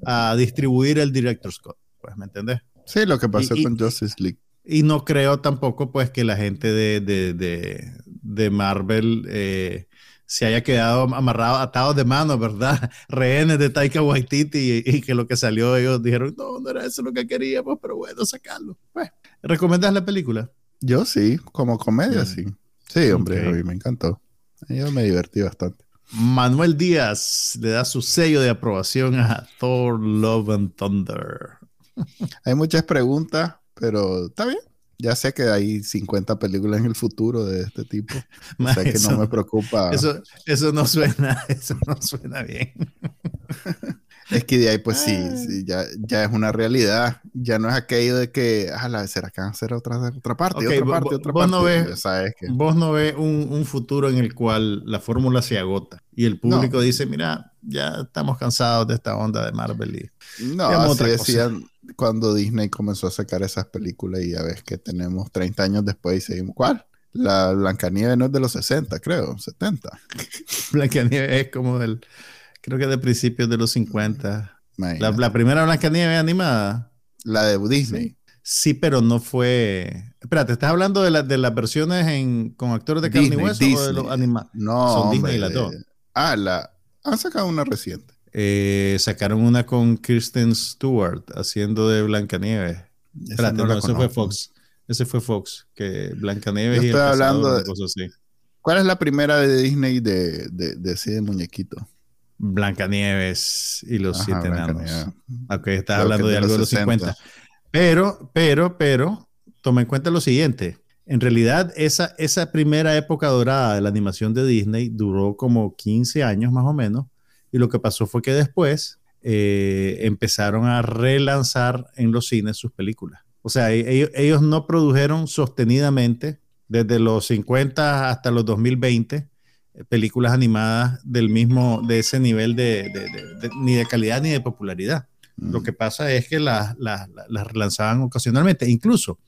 a distribuir el Director's Cut. Pues, ¿me entendés? Sí, lo que pasó Y- y- con Justice League. Y no creo tampoco pues que la gente de, de, de, de Marvel eh, se haya quedado amarrado, atados de mano, ¿verdad? *laughs* Rehenes de Taika Waititi y, y que lo que salió ellos dijeron, no, no era eso lo que queríamos, pero bueno, sacarlo. Pues, ¿Recomiendas la película? Yo sí, como comedia, Mm. sí. Sí, hombre, Ok. a mí me encantó. Yo me divertí bastante. Manuel Díaz le da su sello de aprobación a Thor Love and Thunder. Hay muchas preguntas, pero está bien. Ya sé que hay 50 películas en el futuro de este tipo. *laughs* O sea que Eso- no me preocupa. Eso, eso no suena, *laughs* eso no suena bien. *laughs* Es que de ahí, pues sí, Ah. sí, ya, ya es una realidad. Ya no es aquello de que, ah, la será que van a hacer otra, otra parte, Ok, otra parte, otra vos parte. no ves- sabes que. Vos no ves un, un futuro en el cual la fórmula se agota y el público dice, mira, ya estamos cansados de esta onda de Marvel. Y... No, Veamos así otra cosa. decían cuando Disney comenzó a sacar esas películas y ya ves que tenemos 30 años después y seguimos. ¿Cuál? La Blancanieves no es de los 60, creo, 70. *laughs* Blancanieves es como del, creo que de principios de los 50. La, primera Blancanieves animada. La de Disney. Sí, pero no fue... Espérate, ¿estás hablando de, la- de las versiones en, con actores de carne y Disney, hueso o de Disney. los animados? No, Son hombre, Disney las de- dos. Ah, la han sacado una reciente. Eh, sacaron una con Kristen Stewart haciendo de Blancanieves. Espérate, no ese fue. Fox. Ese fue Fox, que Blancanieves y el hablando de- cosa así. ¿Cuál es la primera de Disney de, de, de de muñequito? Blancanieves y los Ajá, siete enanos. Ok, estás Creo hablando de algo de los 50. Pero, pero, pero, toma en cuenta lo siguiente. En realidad, esa, esa primera época dorada de la animación de Disney duró como 15 años más o menos. Y lo que pasó fue que después eh, empezaron a relanzar en los cines sus películas. O sea, e- ellos, ellos no produjeron sostenidamente desde los 50 hasta los 2020 eh, películas animadas del mismo, de ese nivel de, de- de- de- ni de calidad ni de popularidad. Lo que pasa es que las las- las relanzaban ocasionalmente. Incluso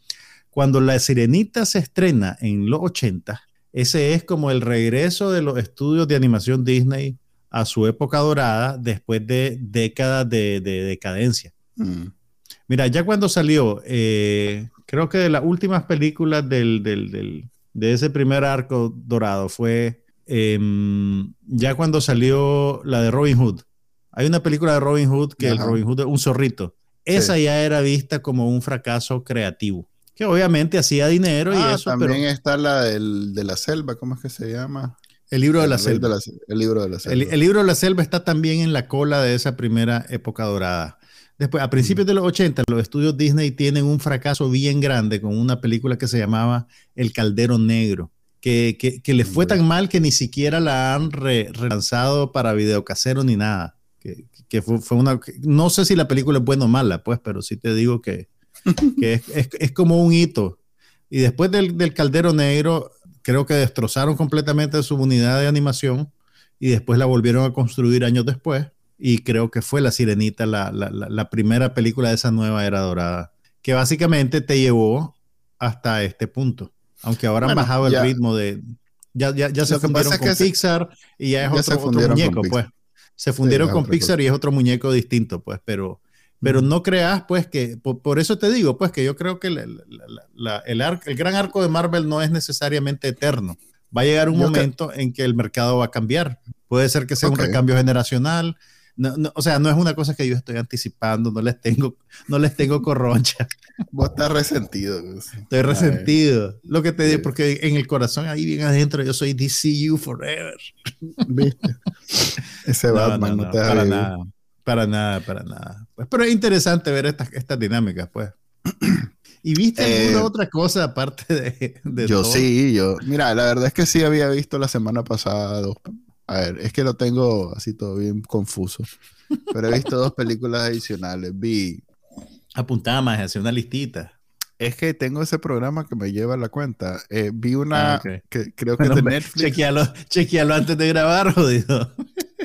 cuando La Sirenita se estrena en los 80, ese es como el regreso de los estudios de animación Disney a su época dorada después de décadas de, de decadencia. Mm. Mira, ya cuando salió, eh, creo que de las últimas películas del, del- del- de ese primer arco dorado fue em, ya cuando salió la de Robin Hood. Hay una película de Robin Hood que el. Robin Hood es un zorrito. Esa ya era vista como un fracaso creativo, que obviamente hacía dinero y Ah, eso, también pero está la del, de la selva, ¿cómo es que se llama? el libro de la El selva. se- el libro de la selva. El, el libro de la selva está también en la cola de esa primera época dorada. Después, a principios de los 80, los estudios Disney tienen un fracaso bien grande con una película que se llamaba El Caldero Negro, que, que, que le fue tan mal que ni siquiera la han re- relanzado para videocasero ni nada. Que, que fue, fue una, no sé si la película es buena o mala, pues, pero sí te digo *laughs* que, es, es- es como un hito. Y después del, del Caldero Negro, creo que destrozaron completamente su unidad de animación y después la volvieron a construir años después. Y creo que fue La Sirenita la- la- la primera película de esa nueva era dorada, que básicamente te llevó hasta este punto. Aunque ahora Bueno, han bajado ya- el ritmo de. Ya, ya, ya se fundieron con se- Pixar y ya es otro, muñeco, pues. Se fundieron con Pixar y es otro muñeco distinto, pues. Pero, pero no creas, pues, que. Por, por eso te digo, pues, que yo creo que la- la- la- la- el, gran arco de Marvel no es necesariamente eterno. Va a llegar un Yo momento en que el mercado va a cambiar. Puede ser que sea un recambio generacional. No, no, o sea, no es una cosa que yo estoy anticipando, no les tengo, no les tengo *laughs* corroncha, Vos estás resentido. estoy resentido. Lo que te digo, porque en el corazón, ahí bien adentro, yo soy DCU forever. ¿Viste? Ese *laughs* Batman no, no, te para vivir. nada, para nada, para nada. Pues, pero es interesante ver estas, estas dinámicas, pues. ¿Y viste Eh, alguna otra cosa aparte de, de Yo sí, yo. Mira, la verdad es que sí había visto la semana pasada dos. A ver, es que lo tengo así todo bien confuso. Pero he visto dos películas adicionales. Vi. Apuntaba más, hacía una listita. Es que tengo ese programa que me lleva la cuenta. Eh, vi una Ah, que creo que Bueno, es de Netflix. Chequealo, chequealo antes de grabar, jodido.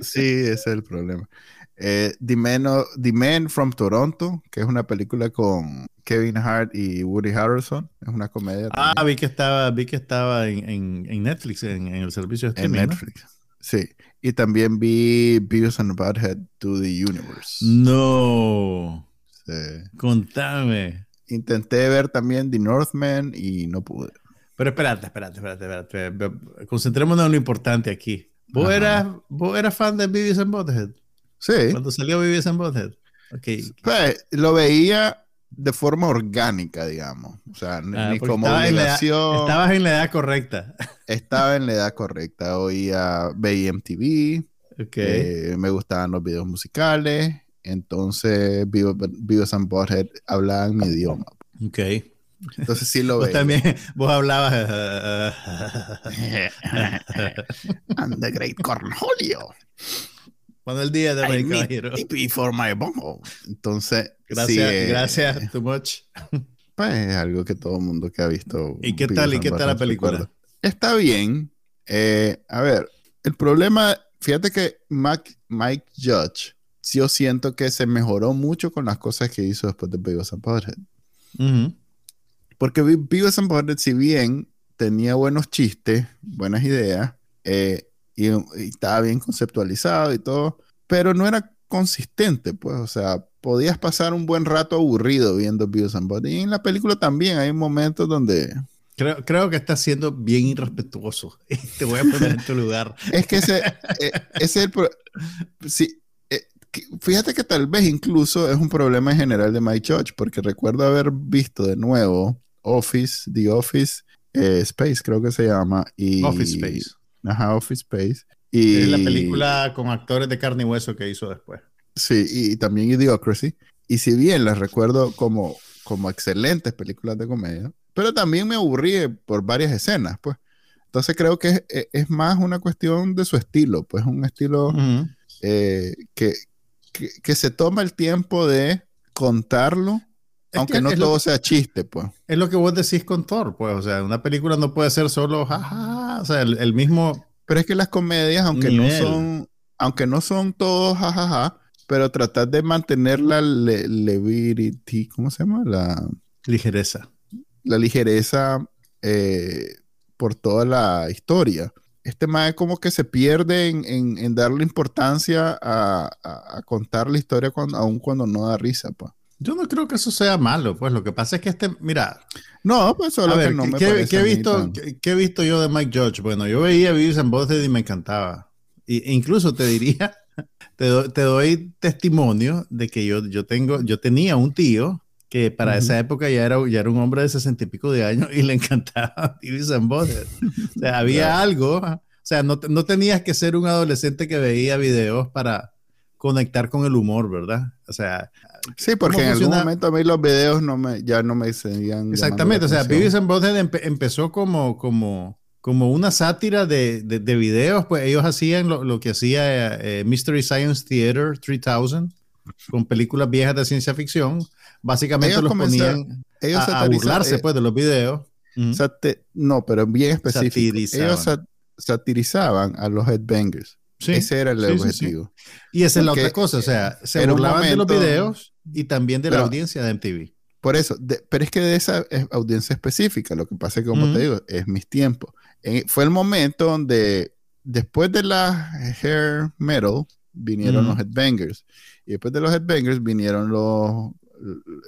Sí, ese es el problema. Eh, The, Man The Man from Toronto, que es una película con, Kevin Hart y Woody Harrelson. Es una comedia. Ah, vi que estaba, vi que estaba en, en, en Netflix, en, en, el servicio de streaming. En Netflix. Sí. Y también vi Beavis and Butthead to the Universe. No. Sí. Contame. Intenté ver también The Northman y no pude. Pero espérate, espérate, espérate, espérate. Concentrémonos en lo importante aquí. ¿Vos eras, ¿Vos eras fan de Beavis and Butthead? Sí. Cuando salió Beavis and Butthead. Okay. Pues, lo veía de forma orgánica, digamos. O sea, ah, ni como obligación. estabas en la edad correcta. Estaba en la edad correcta. Oía, veía MTV. Okay. Eh, me gustaban los videos musicales. Entonces, Beavis and Butthead hablaban mi idioma. Ok. Entonces sí lo *laughs* vos veía. también, vos hablabas. *laughs* And the great Cornholio. Cuando el día de mi caballero. for my bongo. Entonces. Gracias, sí, gracias, too much. *laughs* Pues es algo que todo el mundo que ha visto. ¿Y qué tal? ¿Y qué tal la película? Está bien. Eh, a ver, el problema, fíjate que Mac, Mike Judge, yo siento que se mejoró mucho con las cosas que hizo después de Beavis and Butthead. Porque Beavis and Butthead, si bien tenía buenos chistes, buenas ideas, eh, y, estaba bien conceptualizado y todo, pero no era consistente, pues, o sea, podías pasar un buen rato aburrido viendo Beavis and Butthead. Y en la película también hay momentos donde... Creo, creo que estás siendo bien irrespetuoso. *laughs* Te voy a poner en tu lugar. *laughs* es que ese, eh, es el... Sí, eh, fíjate que tal vez incluso es un problema en general de My Church, porque recuerdo haber visto de nuevo Office, The Office eh, Space, creo que se llama. Y, Office Space. Ajá, Office Space. Y, es la película con actores de carne y hueso que hizo después. Sí, y, también Idiocracy. Y si bien las recuerdo como, como excelentes películas de comedia, pero también me aburrí por varias escenas, pues. Entonces creo que es, más una cuestión de su estilo, pues un estilo eh, que, que, se toma el tiempo de contarlo aunque no todo sea chiste, pues. Es lo que vos decís con Thor, pues. O sea, una película no puede ser solo jaja. O sea, el, mismo. Pero es que las comedias, aunque no son, aunque no son todos jajaja, pero tratar de mantener la levity, ¿cómo se llama? La ligereza. La ligereza eh, por toda la historia. Este más como que se pierde en, darle importancia a, contar la historia cuando, aun cuando no da risa, pues. Yo no creo que eso sea malo, pues lo que pasa es que este, mira. No, pues solo que no me ¿qué, ¿qué he, visto, ¿qué, he visto yo de Mike Judge? Bueno, yo veía Vives en Boston y me encantaba. e incluso te diría, *laughs* te, te, doy testimonio de que yo, yo, tengo, yo tenía un tío que para esa época ya era, ya era un hombre de sesenta y pico de años y le *laughs* encantaba Vives en Boston. O sea, había algo, o sea, no, no tenías que ser un adolescente que veía videos para conectar con el humor, ¿verdad? O sea, Sí, porque en algún momento a mí los videos no me, ya no me seguían. Exactamente, o sea, Beavis and Butthead empezó como, como, como una sátira de, de, de videos, pues ellos hacían lo, lo que hacía eh, Mystery Science Theater 3000, con películas viejas de ciencia ficción. Básicamente los ponían a, burlarse eh, pues de los videos. no, pero bien específico. Ellos satirizaban a los headbangers. Ese era el objetivo. y esa es la otra cosa, o sea, se burlaban de los videos y también de la audiencia de MTV. Por eso, pero es que de esa audiencia específica, lo que pasa es que, como te digo, es mis tiempos. fue el momento donde, después de la hair metal, vinieron los headbangers. Y después de los headbangers vinieron los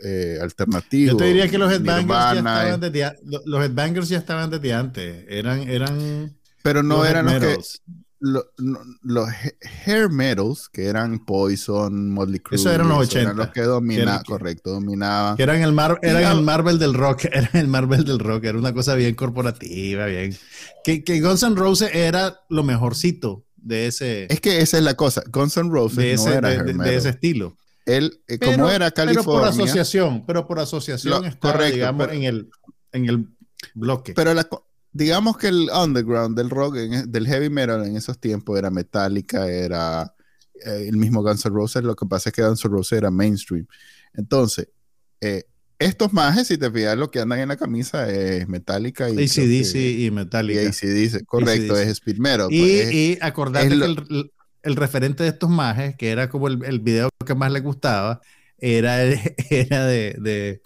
eh, alternativos. Yo te diría que los headbangers, ya estaban, desde, los headbangers ya estaban desde antes. Eran, eran pero no eran los que los hair metals, que eran Poison, Motley Crue, eso eran los 80. Eran los que dominaban, correcto, dominaban. Que eran el, mar, eran el Marvel del rock, *laughs* eran el Marvel del rock, era una cosa bien corporativa, bien. Que, que Guns N' Roses era lo mejorcito de ese. Es que esa es la cosa, Guns N' Roses de ese, no era de, ese estilo. Él, eh, como era California. Pero por asociación, pero por asociación está, correcto, digamos, en, el, en el bloque. Pero la, digamos que el underground del rock, e, del heavy metal en esos tiempos era Metallica, era eh, el mismo Guns N' Roses, lo que pasa es que Guns N' Roses era mainstream. Entonces, eh, estos majes, si te fijas, lo que andan en la camisa es Metallica y ACDC y Metallica. Y ACDC, correcto, es speed metal. Y, pues, y acordate que el, el, referente de estos majes, que era como el, el video que más le gustaba, era, *laughs* era de, de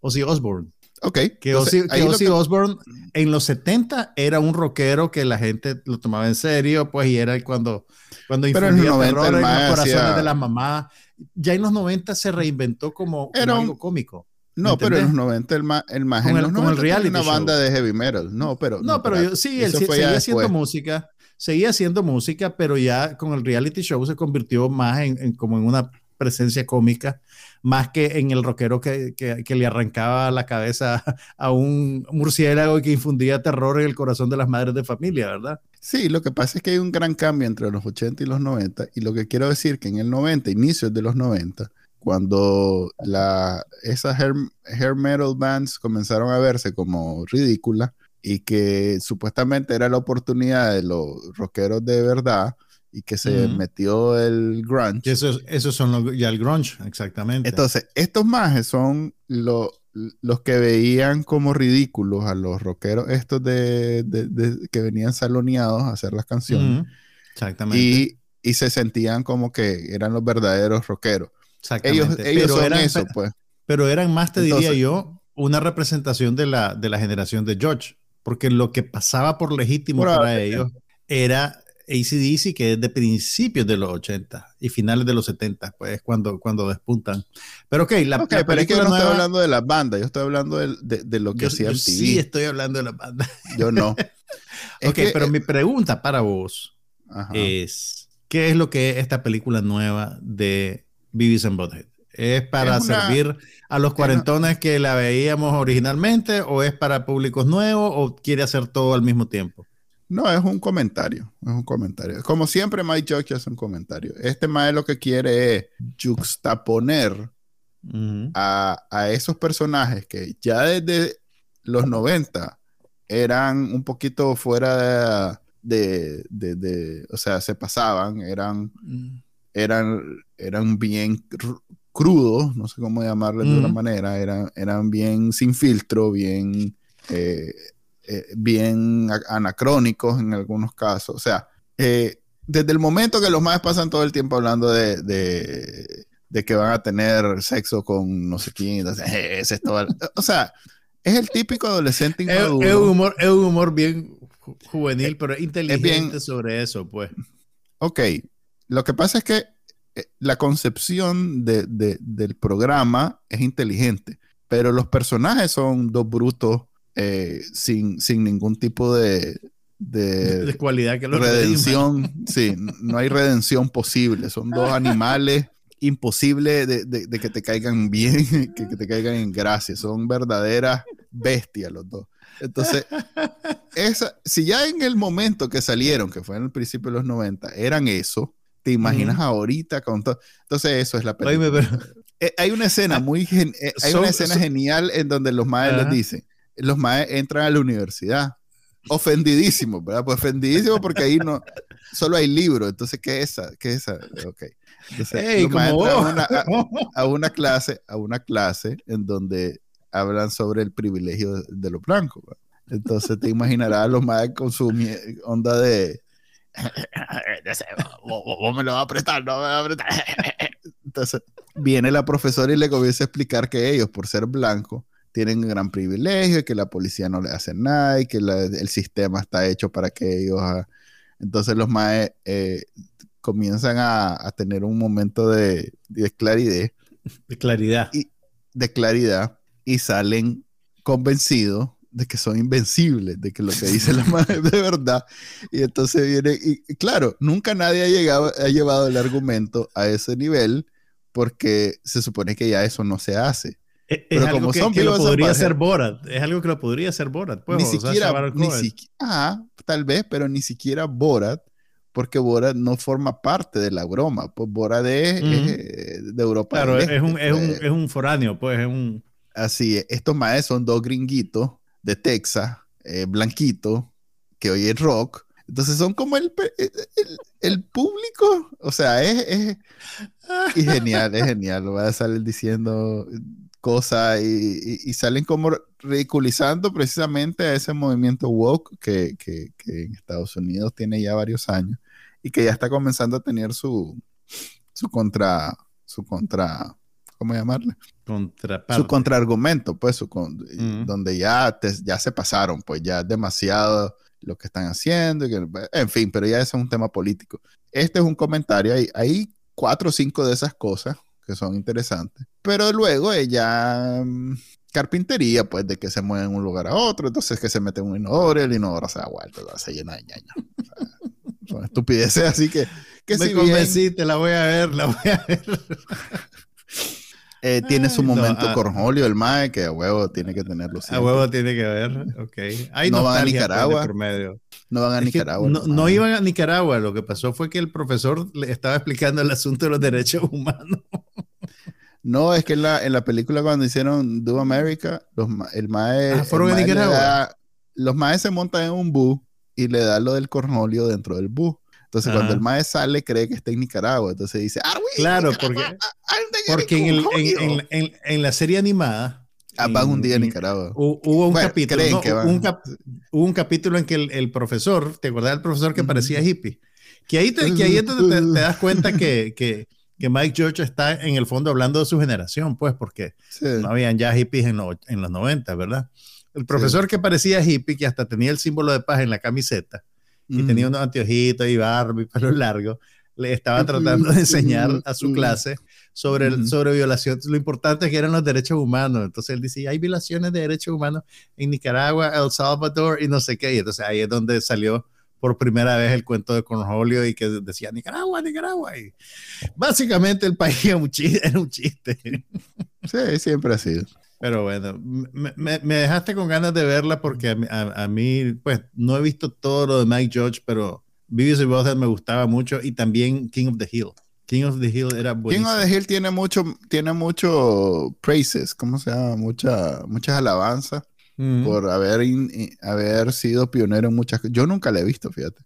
Ozzy Osbourne. Ok. Que Ozzy, Osbourne en los 70 era un rockero que la gente lo tomaba en serio, pues, y era cuando, cuando infundía terror en los corazones de las mamás. Ya en los 90 se reinventó como, era algo cómico. No, pero en los 90 el más, el más con el, con el reality una banda de heavy metal. No, pero no, pero sí, él seguía haciendo música, seguía haciendo música, pero ya con el reality show se convirtió más en, como en una presencia cómica, más que en el rockero que, que, le arrancaba la cabeza *laughs* a un murciélago y que infundía terror en el corazón de las madres de familia, ¿verdad? Sí, lo que pasa es que hay un gran cambio entre los 80 y los 90, y lo que quiero decir que en el 90, inicios de los 90, cuando la, esas hair, metal bands comenzaron a verse como ridículas y que supuestamente era la oportunidad de los rockeros de verdad y que se metió el grunge. Eso, esos son ya el grunge, exactamente. Entonces, estos majes son los que veían como ridículos a los rockeros estos de, que venían saloneados a hacer las canciones. Exactamente. Y, y se sentían como que eran los verdaderos rockeros. Ellos, ellos pero eran, eso, pues. Pero eran más, te diría yo, una representación de la, de la generación de George, porque lo que pasaba por legítimo para ellos era ACDC, que es de principios de los 80 y finales de los 70, pues cuando, cuando despuntan. Pero ok, la, okay, pero es que yo no estoy hablando de las bandas, yo estoy hablando de, de, lo que hacía yo Sí, estoy hablando de las bandas. Yo no. *laughs* ok, pero mi pregunta para vos es, ¿qué es lo que es esta película nueva de Beavis and Butthead? ¿Es para servir a los cuarentones que la veíamos originalmente o es para públicos nuevos o quiere hacer todo al mismo tiempo? No, es un comentario, es un comentario. Como siempre Mike Judge es un comentario. Este Mae lo que quiere es juxtaponer a, a, esos personajes que ya desde los 90 eran un poquito fuera de, de, de o sea, se pasaban, eran... Mm eran, eran bien crudos, no sé cómo llamarles de una manera, eran, eran bien sin filtro, bien, eh, eh, bien anacrónicos en algunos casos. O sea, eh, desde el momento que los más pasan todo el tiempo hablando de, de, que van a tener sexo con no sé quién, *laughs* es todo, o sea, es el típico adolescente inmaduro. Es, un, humor, es un humor bien juvenil, pero inteligente sobre eso, pues. Ok, lo que pasa es que eh, la concepción del programa es inteligente, pero los personajes son dos brutos eh, sin, sin ningún tipo de, de, cualidad que redención. Sí, no hay redención posible. Son dos animales imposibles de, que te caigan bien, *laughs* que, que, te caigan en gracia. Son verdaderas bestias los dos. Entonces, esa, si ya en el momento que salieron, que fue en el principio de los 90, eran eso, te imaginas ahorita con todo. Entonces, eso es la película. Eh, hay una escena *laughs* muy eh, hay una escena genial en donde los maestros les dicen, los maestros entran a la universidad ofendidísimos, ¿verdad? Pues ofendidísimos porque ahí no solo hay libros, entonces ¿qué es esa? ¿Qué es esa? Ok. Entonces, los a, a, una clase, a una clase en donde hablan sobre el privilegio de, los blancos. Entonces te imaginarás a los maestros con su onda de *laughs* vos, me lo vas a prestar, no me lo vas a prestar. Entonces, viene la profesora y le comienza a explicar que ellos, por ser blancos, tienen un gran privilegio y que la policía no le hace nada y que el sistema está hecho para que ellos... Entonces los maes eh, comienzan a, tener un momento de, de claridad. De claridad. Y, de claridad y salen convencidos de que son invencibles, de que lo que dice la madre es de verdad. Y entonces viene, y, claro, nunca nadie ha, llegado, ha llevado el argumento a ese nivel porque se supone que ya eso no se hace. E, es, Pero como algo que, que lo podría hacer Borat, es algo que lo podría hacer Borat. Pues, ni siquiera, ni ah, tal vez, pero ni siquiera Borat, porque Borat no forma parte de la broma, pues Borat es, eh, de Europa. Claro, es, un, es, un, es un foráneo, pues es un... Así es, estos maes son dos gringuitos de Texas, eh, blanquito, que oye rock. Entonces son como el, el, público, o sea, es, es *laughs* genial, es genial. Lo va a salir diciendo cosas y, salen como ridiculizando precisamente a ese movimiento woke que, que, que, en Estados Unidos tiene ya varios años y que ya está comenzando a tener su, su contra, su contra ¿cómo llamarle? Contraparte. Su contraargumento, pues, su con- donde ya, te- ya se pasaron, pues ya es demasiado lo que están haciendo, y que- en fin, pero ya ese es un tema político. Este es un comentario, hay, hay cuatro o cinco de esas cosas que son interesantes, pero luego ella mm, carpintería, pues, de que se mueven de un lugar a otro, entonces que se mete en un inodoro y el inodoro se da vuelta, se llena de. O sea, son estupideces, así que, que Me si bien, la voy a ver, la voy a ver. eh, tiene su Ay, no, momento ah. cornholio el mae, que a huevo tiene que tenerlo A siempre. huevo tiene que ver, ok. Hay No van a pues, Nicaragua. por medio. No van a Es Nicaragua. no, no iban a Nicaragua, lo que pasó fue que el profesor le estaba explicando el asunto de los derechos humanos. No, es que en la, en la película cuando hicieron Do America, los, el mae, Ah, fueron el mae da- los maes se montan en un bus y le da lo del cornolio dentro del bus. Entonces, Ajá. cuando el mae sale, cree que está en Nicaragua. Entonces dice, ah, Claro, porque- ah, the Porque en, el- en- cornholio". en- en- la serie animada Ah, van un día a Nicaragua. hu- hubo un Bueno, capítulo, creen no, que van. un, cap- hubo un capítulo en que el, el profesor, ¿te acuerdas del profesor que parecía hippie? Que ahí, te- que ahí es donde te, te das cuenta que, que, que Mike George está en el fondo hablando de su generación, pues, porque Sí. no habían ya hippies en, lo- en los 90, ¿verdad? El profesor que parecía hippie, que hasta tenía el símbolo de paz en la camiseta, y tenía unos anteojitos y barba y pelo largo, le estaba tratando de enseñar a su clase sobre, el- sobre violación, lo importante que eran los derechos humanos. Entonces él dice, hay violaciones de derechos humanos en Nicaragua, El Salvador y no sé qué. Y entonces ahí es donde salió por primera vez el cuento de Cornholio y que decía Nicaragua, Nicaragua. Y básicamente el país era un chiste. *laughs* Era un chiste. Sí, siempre ha sido. Pero bueno, me, me- me dejaste con ganas de verla porque a, mí- a- a mí, pues, no he visto todo lo de Mike George, pero Beavis y Butthead me gustaba mucho y también King of the Hill. King of the Hill era King buenísimo. of the Hill tiene mucho, tiene mucho praises, ¿cómo se llama? Mucha, muchas alabanzas Ujú. por haber, in- in- haber sido pionero en muchas cosas. Yo nunca la he visto, fíjate.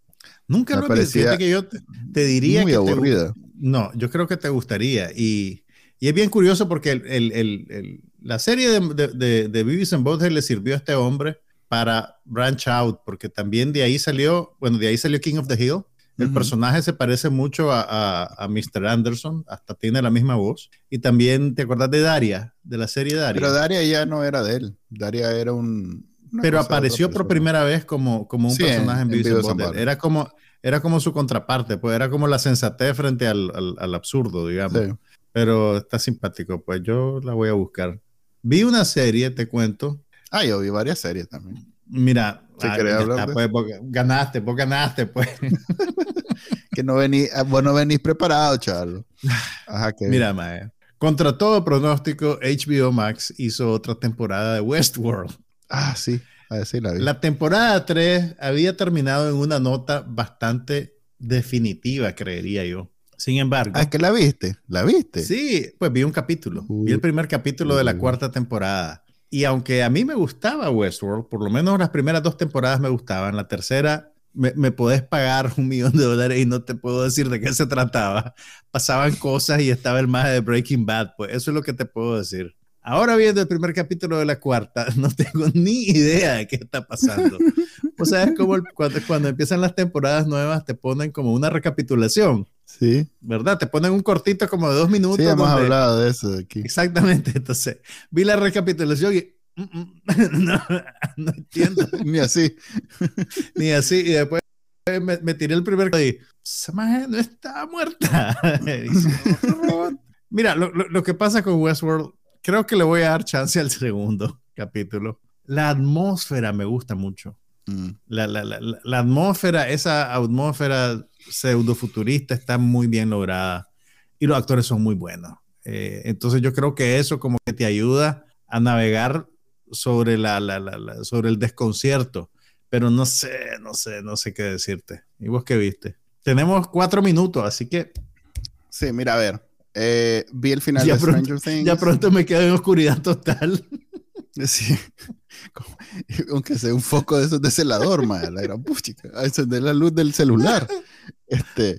Nunca me lo vi. parecía Fíjate que yo te, te diría Muy que te- aburrida. no, yo creo que te gustaría. Y, y es bien curioso porque el- el- el- el- la serie de, de, de, de Beavis and Butthead le sirvió a este hombre para branch out, porque también de ahí salió, bueno, de ahí salió King of the Hill. El personaje se parece mucho a, a, a Mr. Anderson, hasta tiene la misma voz. Y también, ¿te acuerdas de Daria? De la serie Daria. Pero Daria ya no era de él. Daria era un. pero apareció por primera vez como, como un Sí, personaje en, en. Era como, era como su contraparte, pues era como la sensatez frente al, al, al absurdo, digamos. Sí. Pero está simpático, pues yo la voy a buscar. Vi una serie, te cuento. Ah, yo vi varias series también. Mira, ¿Se ah, hablar está, de pues, ganaste, vos ganaste, pues. *laughs* Que no venís, ah, vos no venís preparado, Charlo. Ajá, que Mira, mae. Contra todo pronóstico, HBO Max hizo otra temporada de Westworld. Ah, sí. A si la. La temporada 3 había terminado en una nota bastante definitiva, creería yo. Sin embargo, Ah, que la viste. ¿La viste? sí, pues vi un capítulo. Uh, vi el primer capítulo de la uh. cuarta temporada. Y aunque a mí me gustaba Westworld, por lo menos las primeras dos temporadas me gustaban, la tercera me, me podés pagar un millón de dólares y no te puedo decir de qué se trataba. Pasaban cosas y estaba el maje de Breaking Bad, pues eso es lo que te puedo decir. Ahora viendo el primer capítulo de la cuarta, *laughs* no tengo ni idea de qué está pasando. O sea, es como cuando, cuando empiezan las temporadas nuevas, te ponen como una recapitulación, Sí. ¿verdad? Te ponen un cortito como de dos minutos. Sí, hemos donde- hablado de eso aquí. Exactamente, entonces vi la recapitulación y mm, mm, *laughs* no, no entiendo *laughs* Ni así. *laughs* ni así. Y después me, me tiré el primer y esa no está muerta. Mira, lo, lo- lo que pasa con Westworld, creo que le voy a dar chance al segundo capítulo. La atmósfera me gusta mucho. Mm. La, la, la- la atmósfera, esa atmósfera pseudofuturista está muy bien lograda y los actores son muy buenos. Eh, entonces yo creo que eso como que te ayuda a navegar sobre, la, la, la, la- sobre el desconcierto, pero no sé, no sé, no sé qué decirte. ¿Y vos qué viste? Tenemos cuatro minutos, así que Sí, mira, a ver. eh, vi el final Ya de pronto- Stranger Things. ya pronto me quedo en oscuridad total. *laughs* Sí. Como- aunque sea un foco de esos de celador, madre, la gran puchica. Encender la luz del celular. *laughs* Este,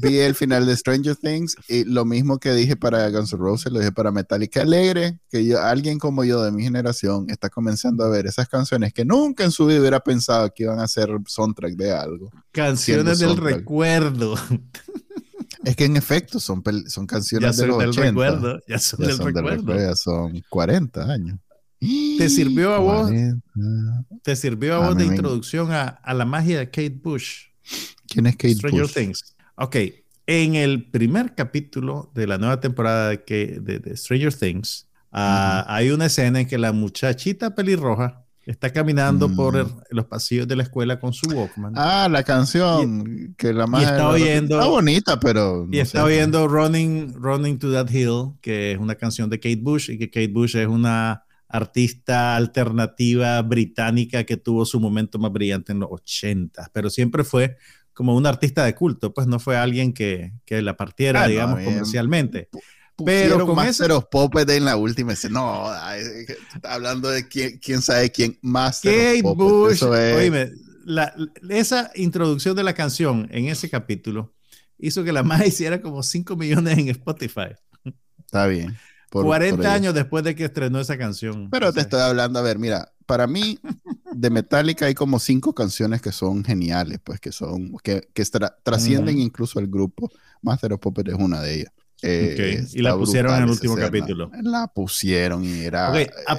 vi el final de Stranger Things y lo mismo que dije para Guns N' Roses, lo dije para Metallica. Alegre que yo, alguien como yo de mi generación está comenzando a ver esas canciones que nunca en su vida hubiera pensado que iban a ser soundtrack de algo. Canciones del recuerdo. Es que en efecto son, son canciones Ya de son los del 80. recuerdo. Ya son Ya del son recuerdo. recuerdo, ya son 40 años. ¿Te sirvió a vos? 40. Te sirvió a A vos de me- introducción a, a la magia de Kate Bush. ¿Quién es Kate Stranger Bush? Things. Ok, en el primer capítulo de la nueva temporada de, que, de, de Stranger Things, ah, hay una escena en que la muchachita pelirroja está caminando Mm. por el- los pasillos de la escuela con su Walkman. Ah, la canción que la más está oyendo- Está bonita, pero y está sé. oyendo Running, Running to That Hill, que es una canción de Kate Bush, y que Kate Bush es una artista alternativa británica que tuvo su momento más brillante en los 80, pero siempre fue como un artista de culto, pues no fue alguien que, que la partiera, Ah, digamos, bien. comercialmente. Pero con Master of Puppets en la última escena. No, hablando de quién, quién sabe quién Master Kate of Puppets. Bush, Eso es- oíme, la- esa introducción de la canción en ese capítulo hizo que la más *laughs* hiciera como 5 millones en Spotify. Está bien. por- 40 por ello. años después de que estrenó esa canción. Pero O te sea, estoy hablando, a ver, mira, para mí *laughs* de Metallica hay como cinco canciones que son geniales, pues que son, que, que tra- trascienden incluso al grupo. Master of Puppets es una de ellas. Eh, Ok, y la pusieron en el último escena. capítulo. La pusieron y era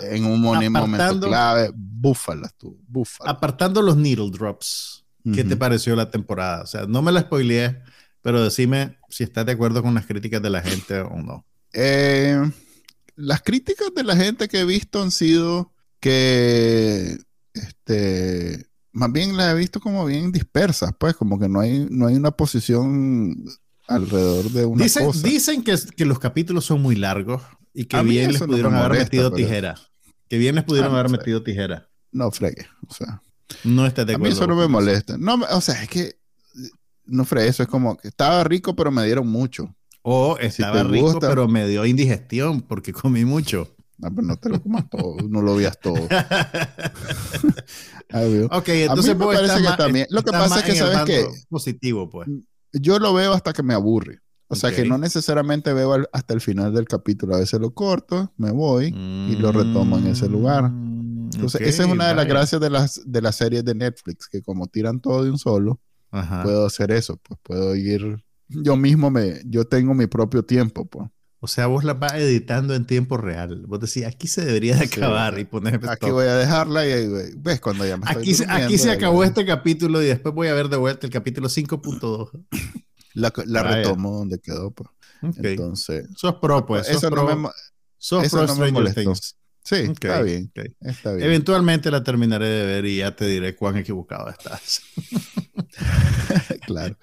en un mo- momento clave, búfalas tú, búfalas. Apartando los needle drops, ¿qué te pareció la temporada? O sea, no me la spoileé, pero decime si estás de acuerdo con las críticas de la gente o no. Eh, las críticas de la gente que he visto han sido que, este, más bien las he visto como bien dispersas, pues, como que no hay, no hay una posición alrededor de una Dicen, cosa. dicen que, que los capítulos son muy largos y que bien les no pudieron haber molesta, metido pero- tijera. Que bien les pudieron Ah, no haber sé. metido tijera. No fregue, o sea, No estás de a mí acuerdo. eso no me molesta. No, o sea, es que no fregue, eso es como que estaba rico, pero me dieron mucho. O estaba rico, gusta. pero me dio indigestión porque comí mucho. No, pero no te lo comas todo, no lo veas todo. *laughs* Dios. ok, entonces me parece que más- también- lo que pasa es que, ¿sabes qué? Positivo, pues. yo lo veo hasta que me aburre. O sea, que no necesariamente veo al- hasta el final del capítulo. A veces lo corto, me voy y lo retomo en ese lugar. Mm, Entonces, esa es una de las gracias de las, de las series de Netflix, que como tiran todo de un solo, Ajá. puedo hacer eso. Pues puedo ir, yo mismo me, yo tengo mi propio tiempo, pues. O sea, vos la vas editando en tiempo real. Vos decís, aquí se debería de Sí. acabar y poner Aquí stop. voy a dejarla y ahí, güey, ves cuando ya me estoy Aquí, se- aquí se acabó este capítulo y después voy a ver de vuelta el capítulo 5.2. La, la retomo donde quedó, pues. Entonces, sos pro, pues. sos eso no pro, me, sos eso pro no me Stranger molestó. Things. sí, está bien, ok. está bien. Eventualmente la terminaré de ver y ya te diré cuán equivocado estás. *laughs* claro.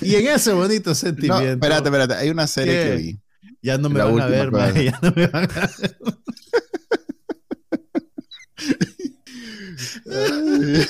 Y en ese bonito No, sentimiento. espérate, espérate. Hay una serie ¿Qué? que vi. Ya no me La van a ver, ver. *laughs* ya no me van a ver. *laughs*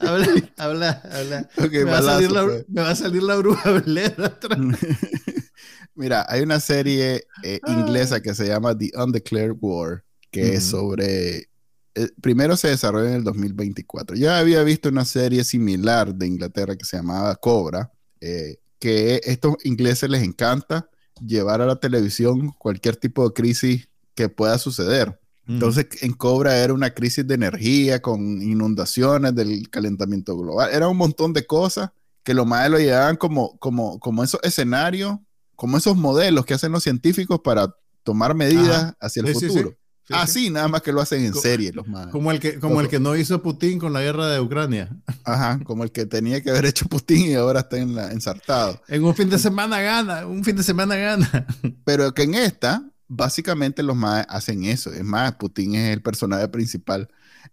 habla, habla, habla. Ok, me, va a balazo, salir la, pues. me va a salir la bruja atrás. *laughs* Mira, hay una serie eh, Ah. inglesa que se llama The Undeclared War, que es sobre... eh, primero se desarrolla en el 2024. Ya había visto una serie similar de Inglaterra que se llamaba Cobra, eh, que estos ingleses les encanta llevar a la televisión cualquier tipo de crisis que pueda suceder. Entonces, en Cobra era una crisis de energía con inundaciones del calentamiento global. Era un montón de cosas que lo más lo llevaban como, como, como esos escenarios, como esos modelos que hacen los científicos para tomar medidas Ajá. hacia el Sí, sí, sí. futuro. Sí, sí. Así, nada más que lo hacen en Co- serie los más. Como el que, como el que no hizo Putin con la guerra de Ucrania. *laughs* Ajá, como el que tenía que haber hecho Putin y ahora está en la, ensartado. En un fin de semana gana, un fin de semana gana. *laughs* Pero que en esta, básicamente los más hacen eso. Es más, Putin es el personaje principal,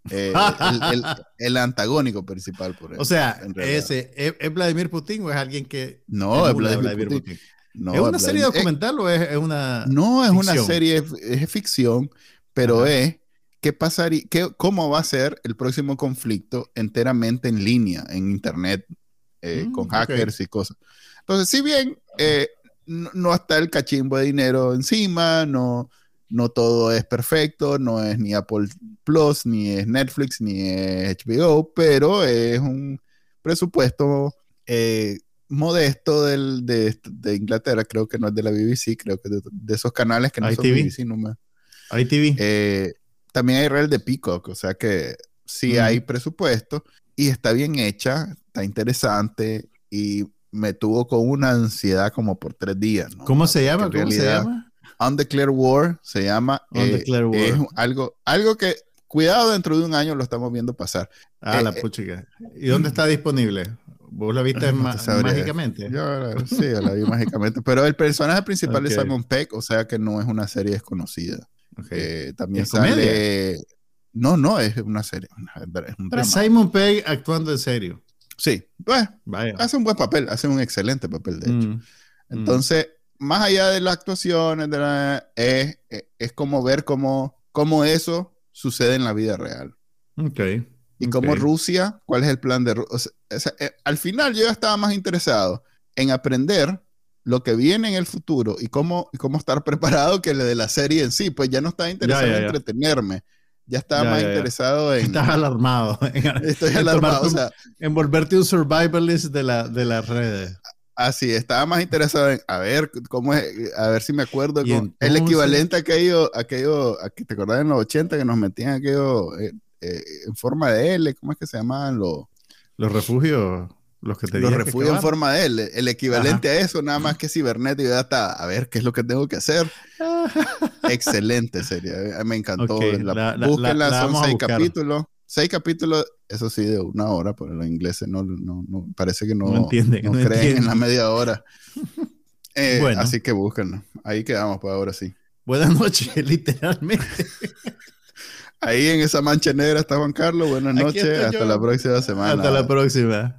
eh, el, el- el *laughs* antagónico principal. Por O sea, ese, ¿es, es Vladimir Putin o es alguien que No, es Vladimir Putin. No, ¿Es una es serie documental o es, es una no, es una ficción? serie, es, es ficción, pero Ajá. es qué pasaría, qué, cómo va a ser el próximo conflicto enteramente en línea, en internet, eh, Mm, con hackers y cosas. Entonces, si bien eh, no, no está el cachimbo de dinero encima, no, no todo es perfecto, no es ni Apple Plus, ni es Netflix, ni es HBO, pero es un presupuesto eh, modesto del, de, de Inglaterra, creo que no es de la BBC, creo que de, de esos canales que no son ITV. BBC, no me- ITV. eh, también hay red de Peacock, o sea que sí hay presupuesto y está bien hecha, está interesante y me tuvo con una ansiedad como por tres días. ¿no? ¿Cómo se llama? ¿Cómo se llama? Undeclared War se llama. eh, Undeclared War. Es algo, algo que, cuidado, dentro de un año lo estamos viendo pasar. Ah, eh, la eh, puchica. ¿Y dónde está disponible? ¿Vos la viste *laughs* No mágicamente? Yo sí, yo la vi *laughs* mágicamente. Pero el personaje principal es. Simon Peck, o sea que no es una serie desconocida. Ok. Eh, también ¿Es comedia? sale. No, no, es una serie. Es un Pero drama. Simon Pegg actuando en serio. Sí, pues, Vaya. hace un buen papel, hace un excelente papel, de hecho. Mm, Entonces, más allá de las actuaciones, de la- es, es- es como ver cómo, cómo eso sucede en la vida real. mm, ok. Y cómo Rusia, cuál es el plan de Rusia. al final yo estaba más interesado en aprender lo que viene en el futuro y cómo, y cómo estar preparado que le de la serie en sí. Pues ya no estaba interesado ya, en entretenerme. Ya estaba Ya, más interesado en... Estás alarmado. *laughs* *laughs* Estoy en alarmado. O sea, En volverte un survivalist de, la, de las redes. Así, estaba más interesado en a ver cómo es, a ver si me acuerdo el equivalente a aquello, aquello, a que te acordás en los 80 que nos metían aquello eh, eh, en forma de L, ¿cómo es que se llamaban los, Los refugios, los que te los refugios en forma de L? El equivalente a eso, nada más que cibernético, ya está, a ver qué es lo que tengo que hacer. *laughs* Excelente serie, eh, me encantó. Ok, La- la- la- búsquenla, la- la son seis capítulos. Seis capítulos, eso sí, de una hora, pero los ingleses no, no, no- parece que no, No entienden, no creen en la media hora. *laughs* Eh, Bueno. Así que búsquenlo. Ahí quedamos, pues ahora sí. Buenas noches, *laughs* literalmente. Ahí en esa mancha negra está Juan Carlos. Buenas noches. Hasta yo. la próxima semana. Hasta la próxima.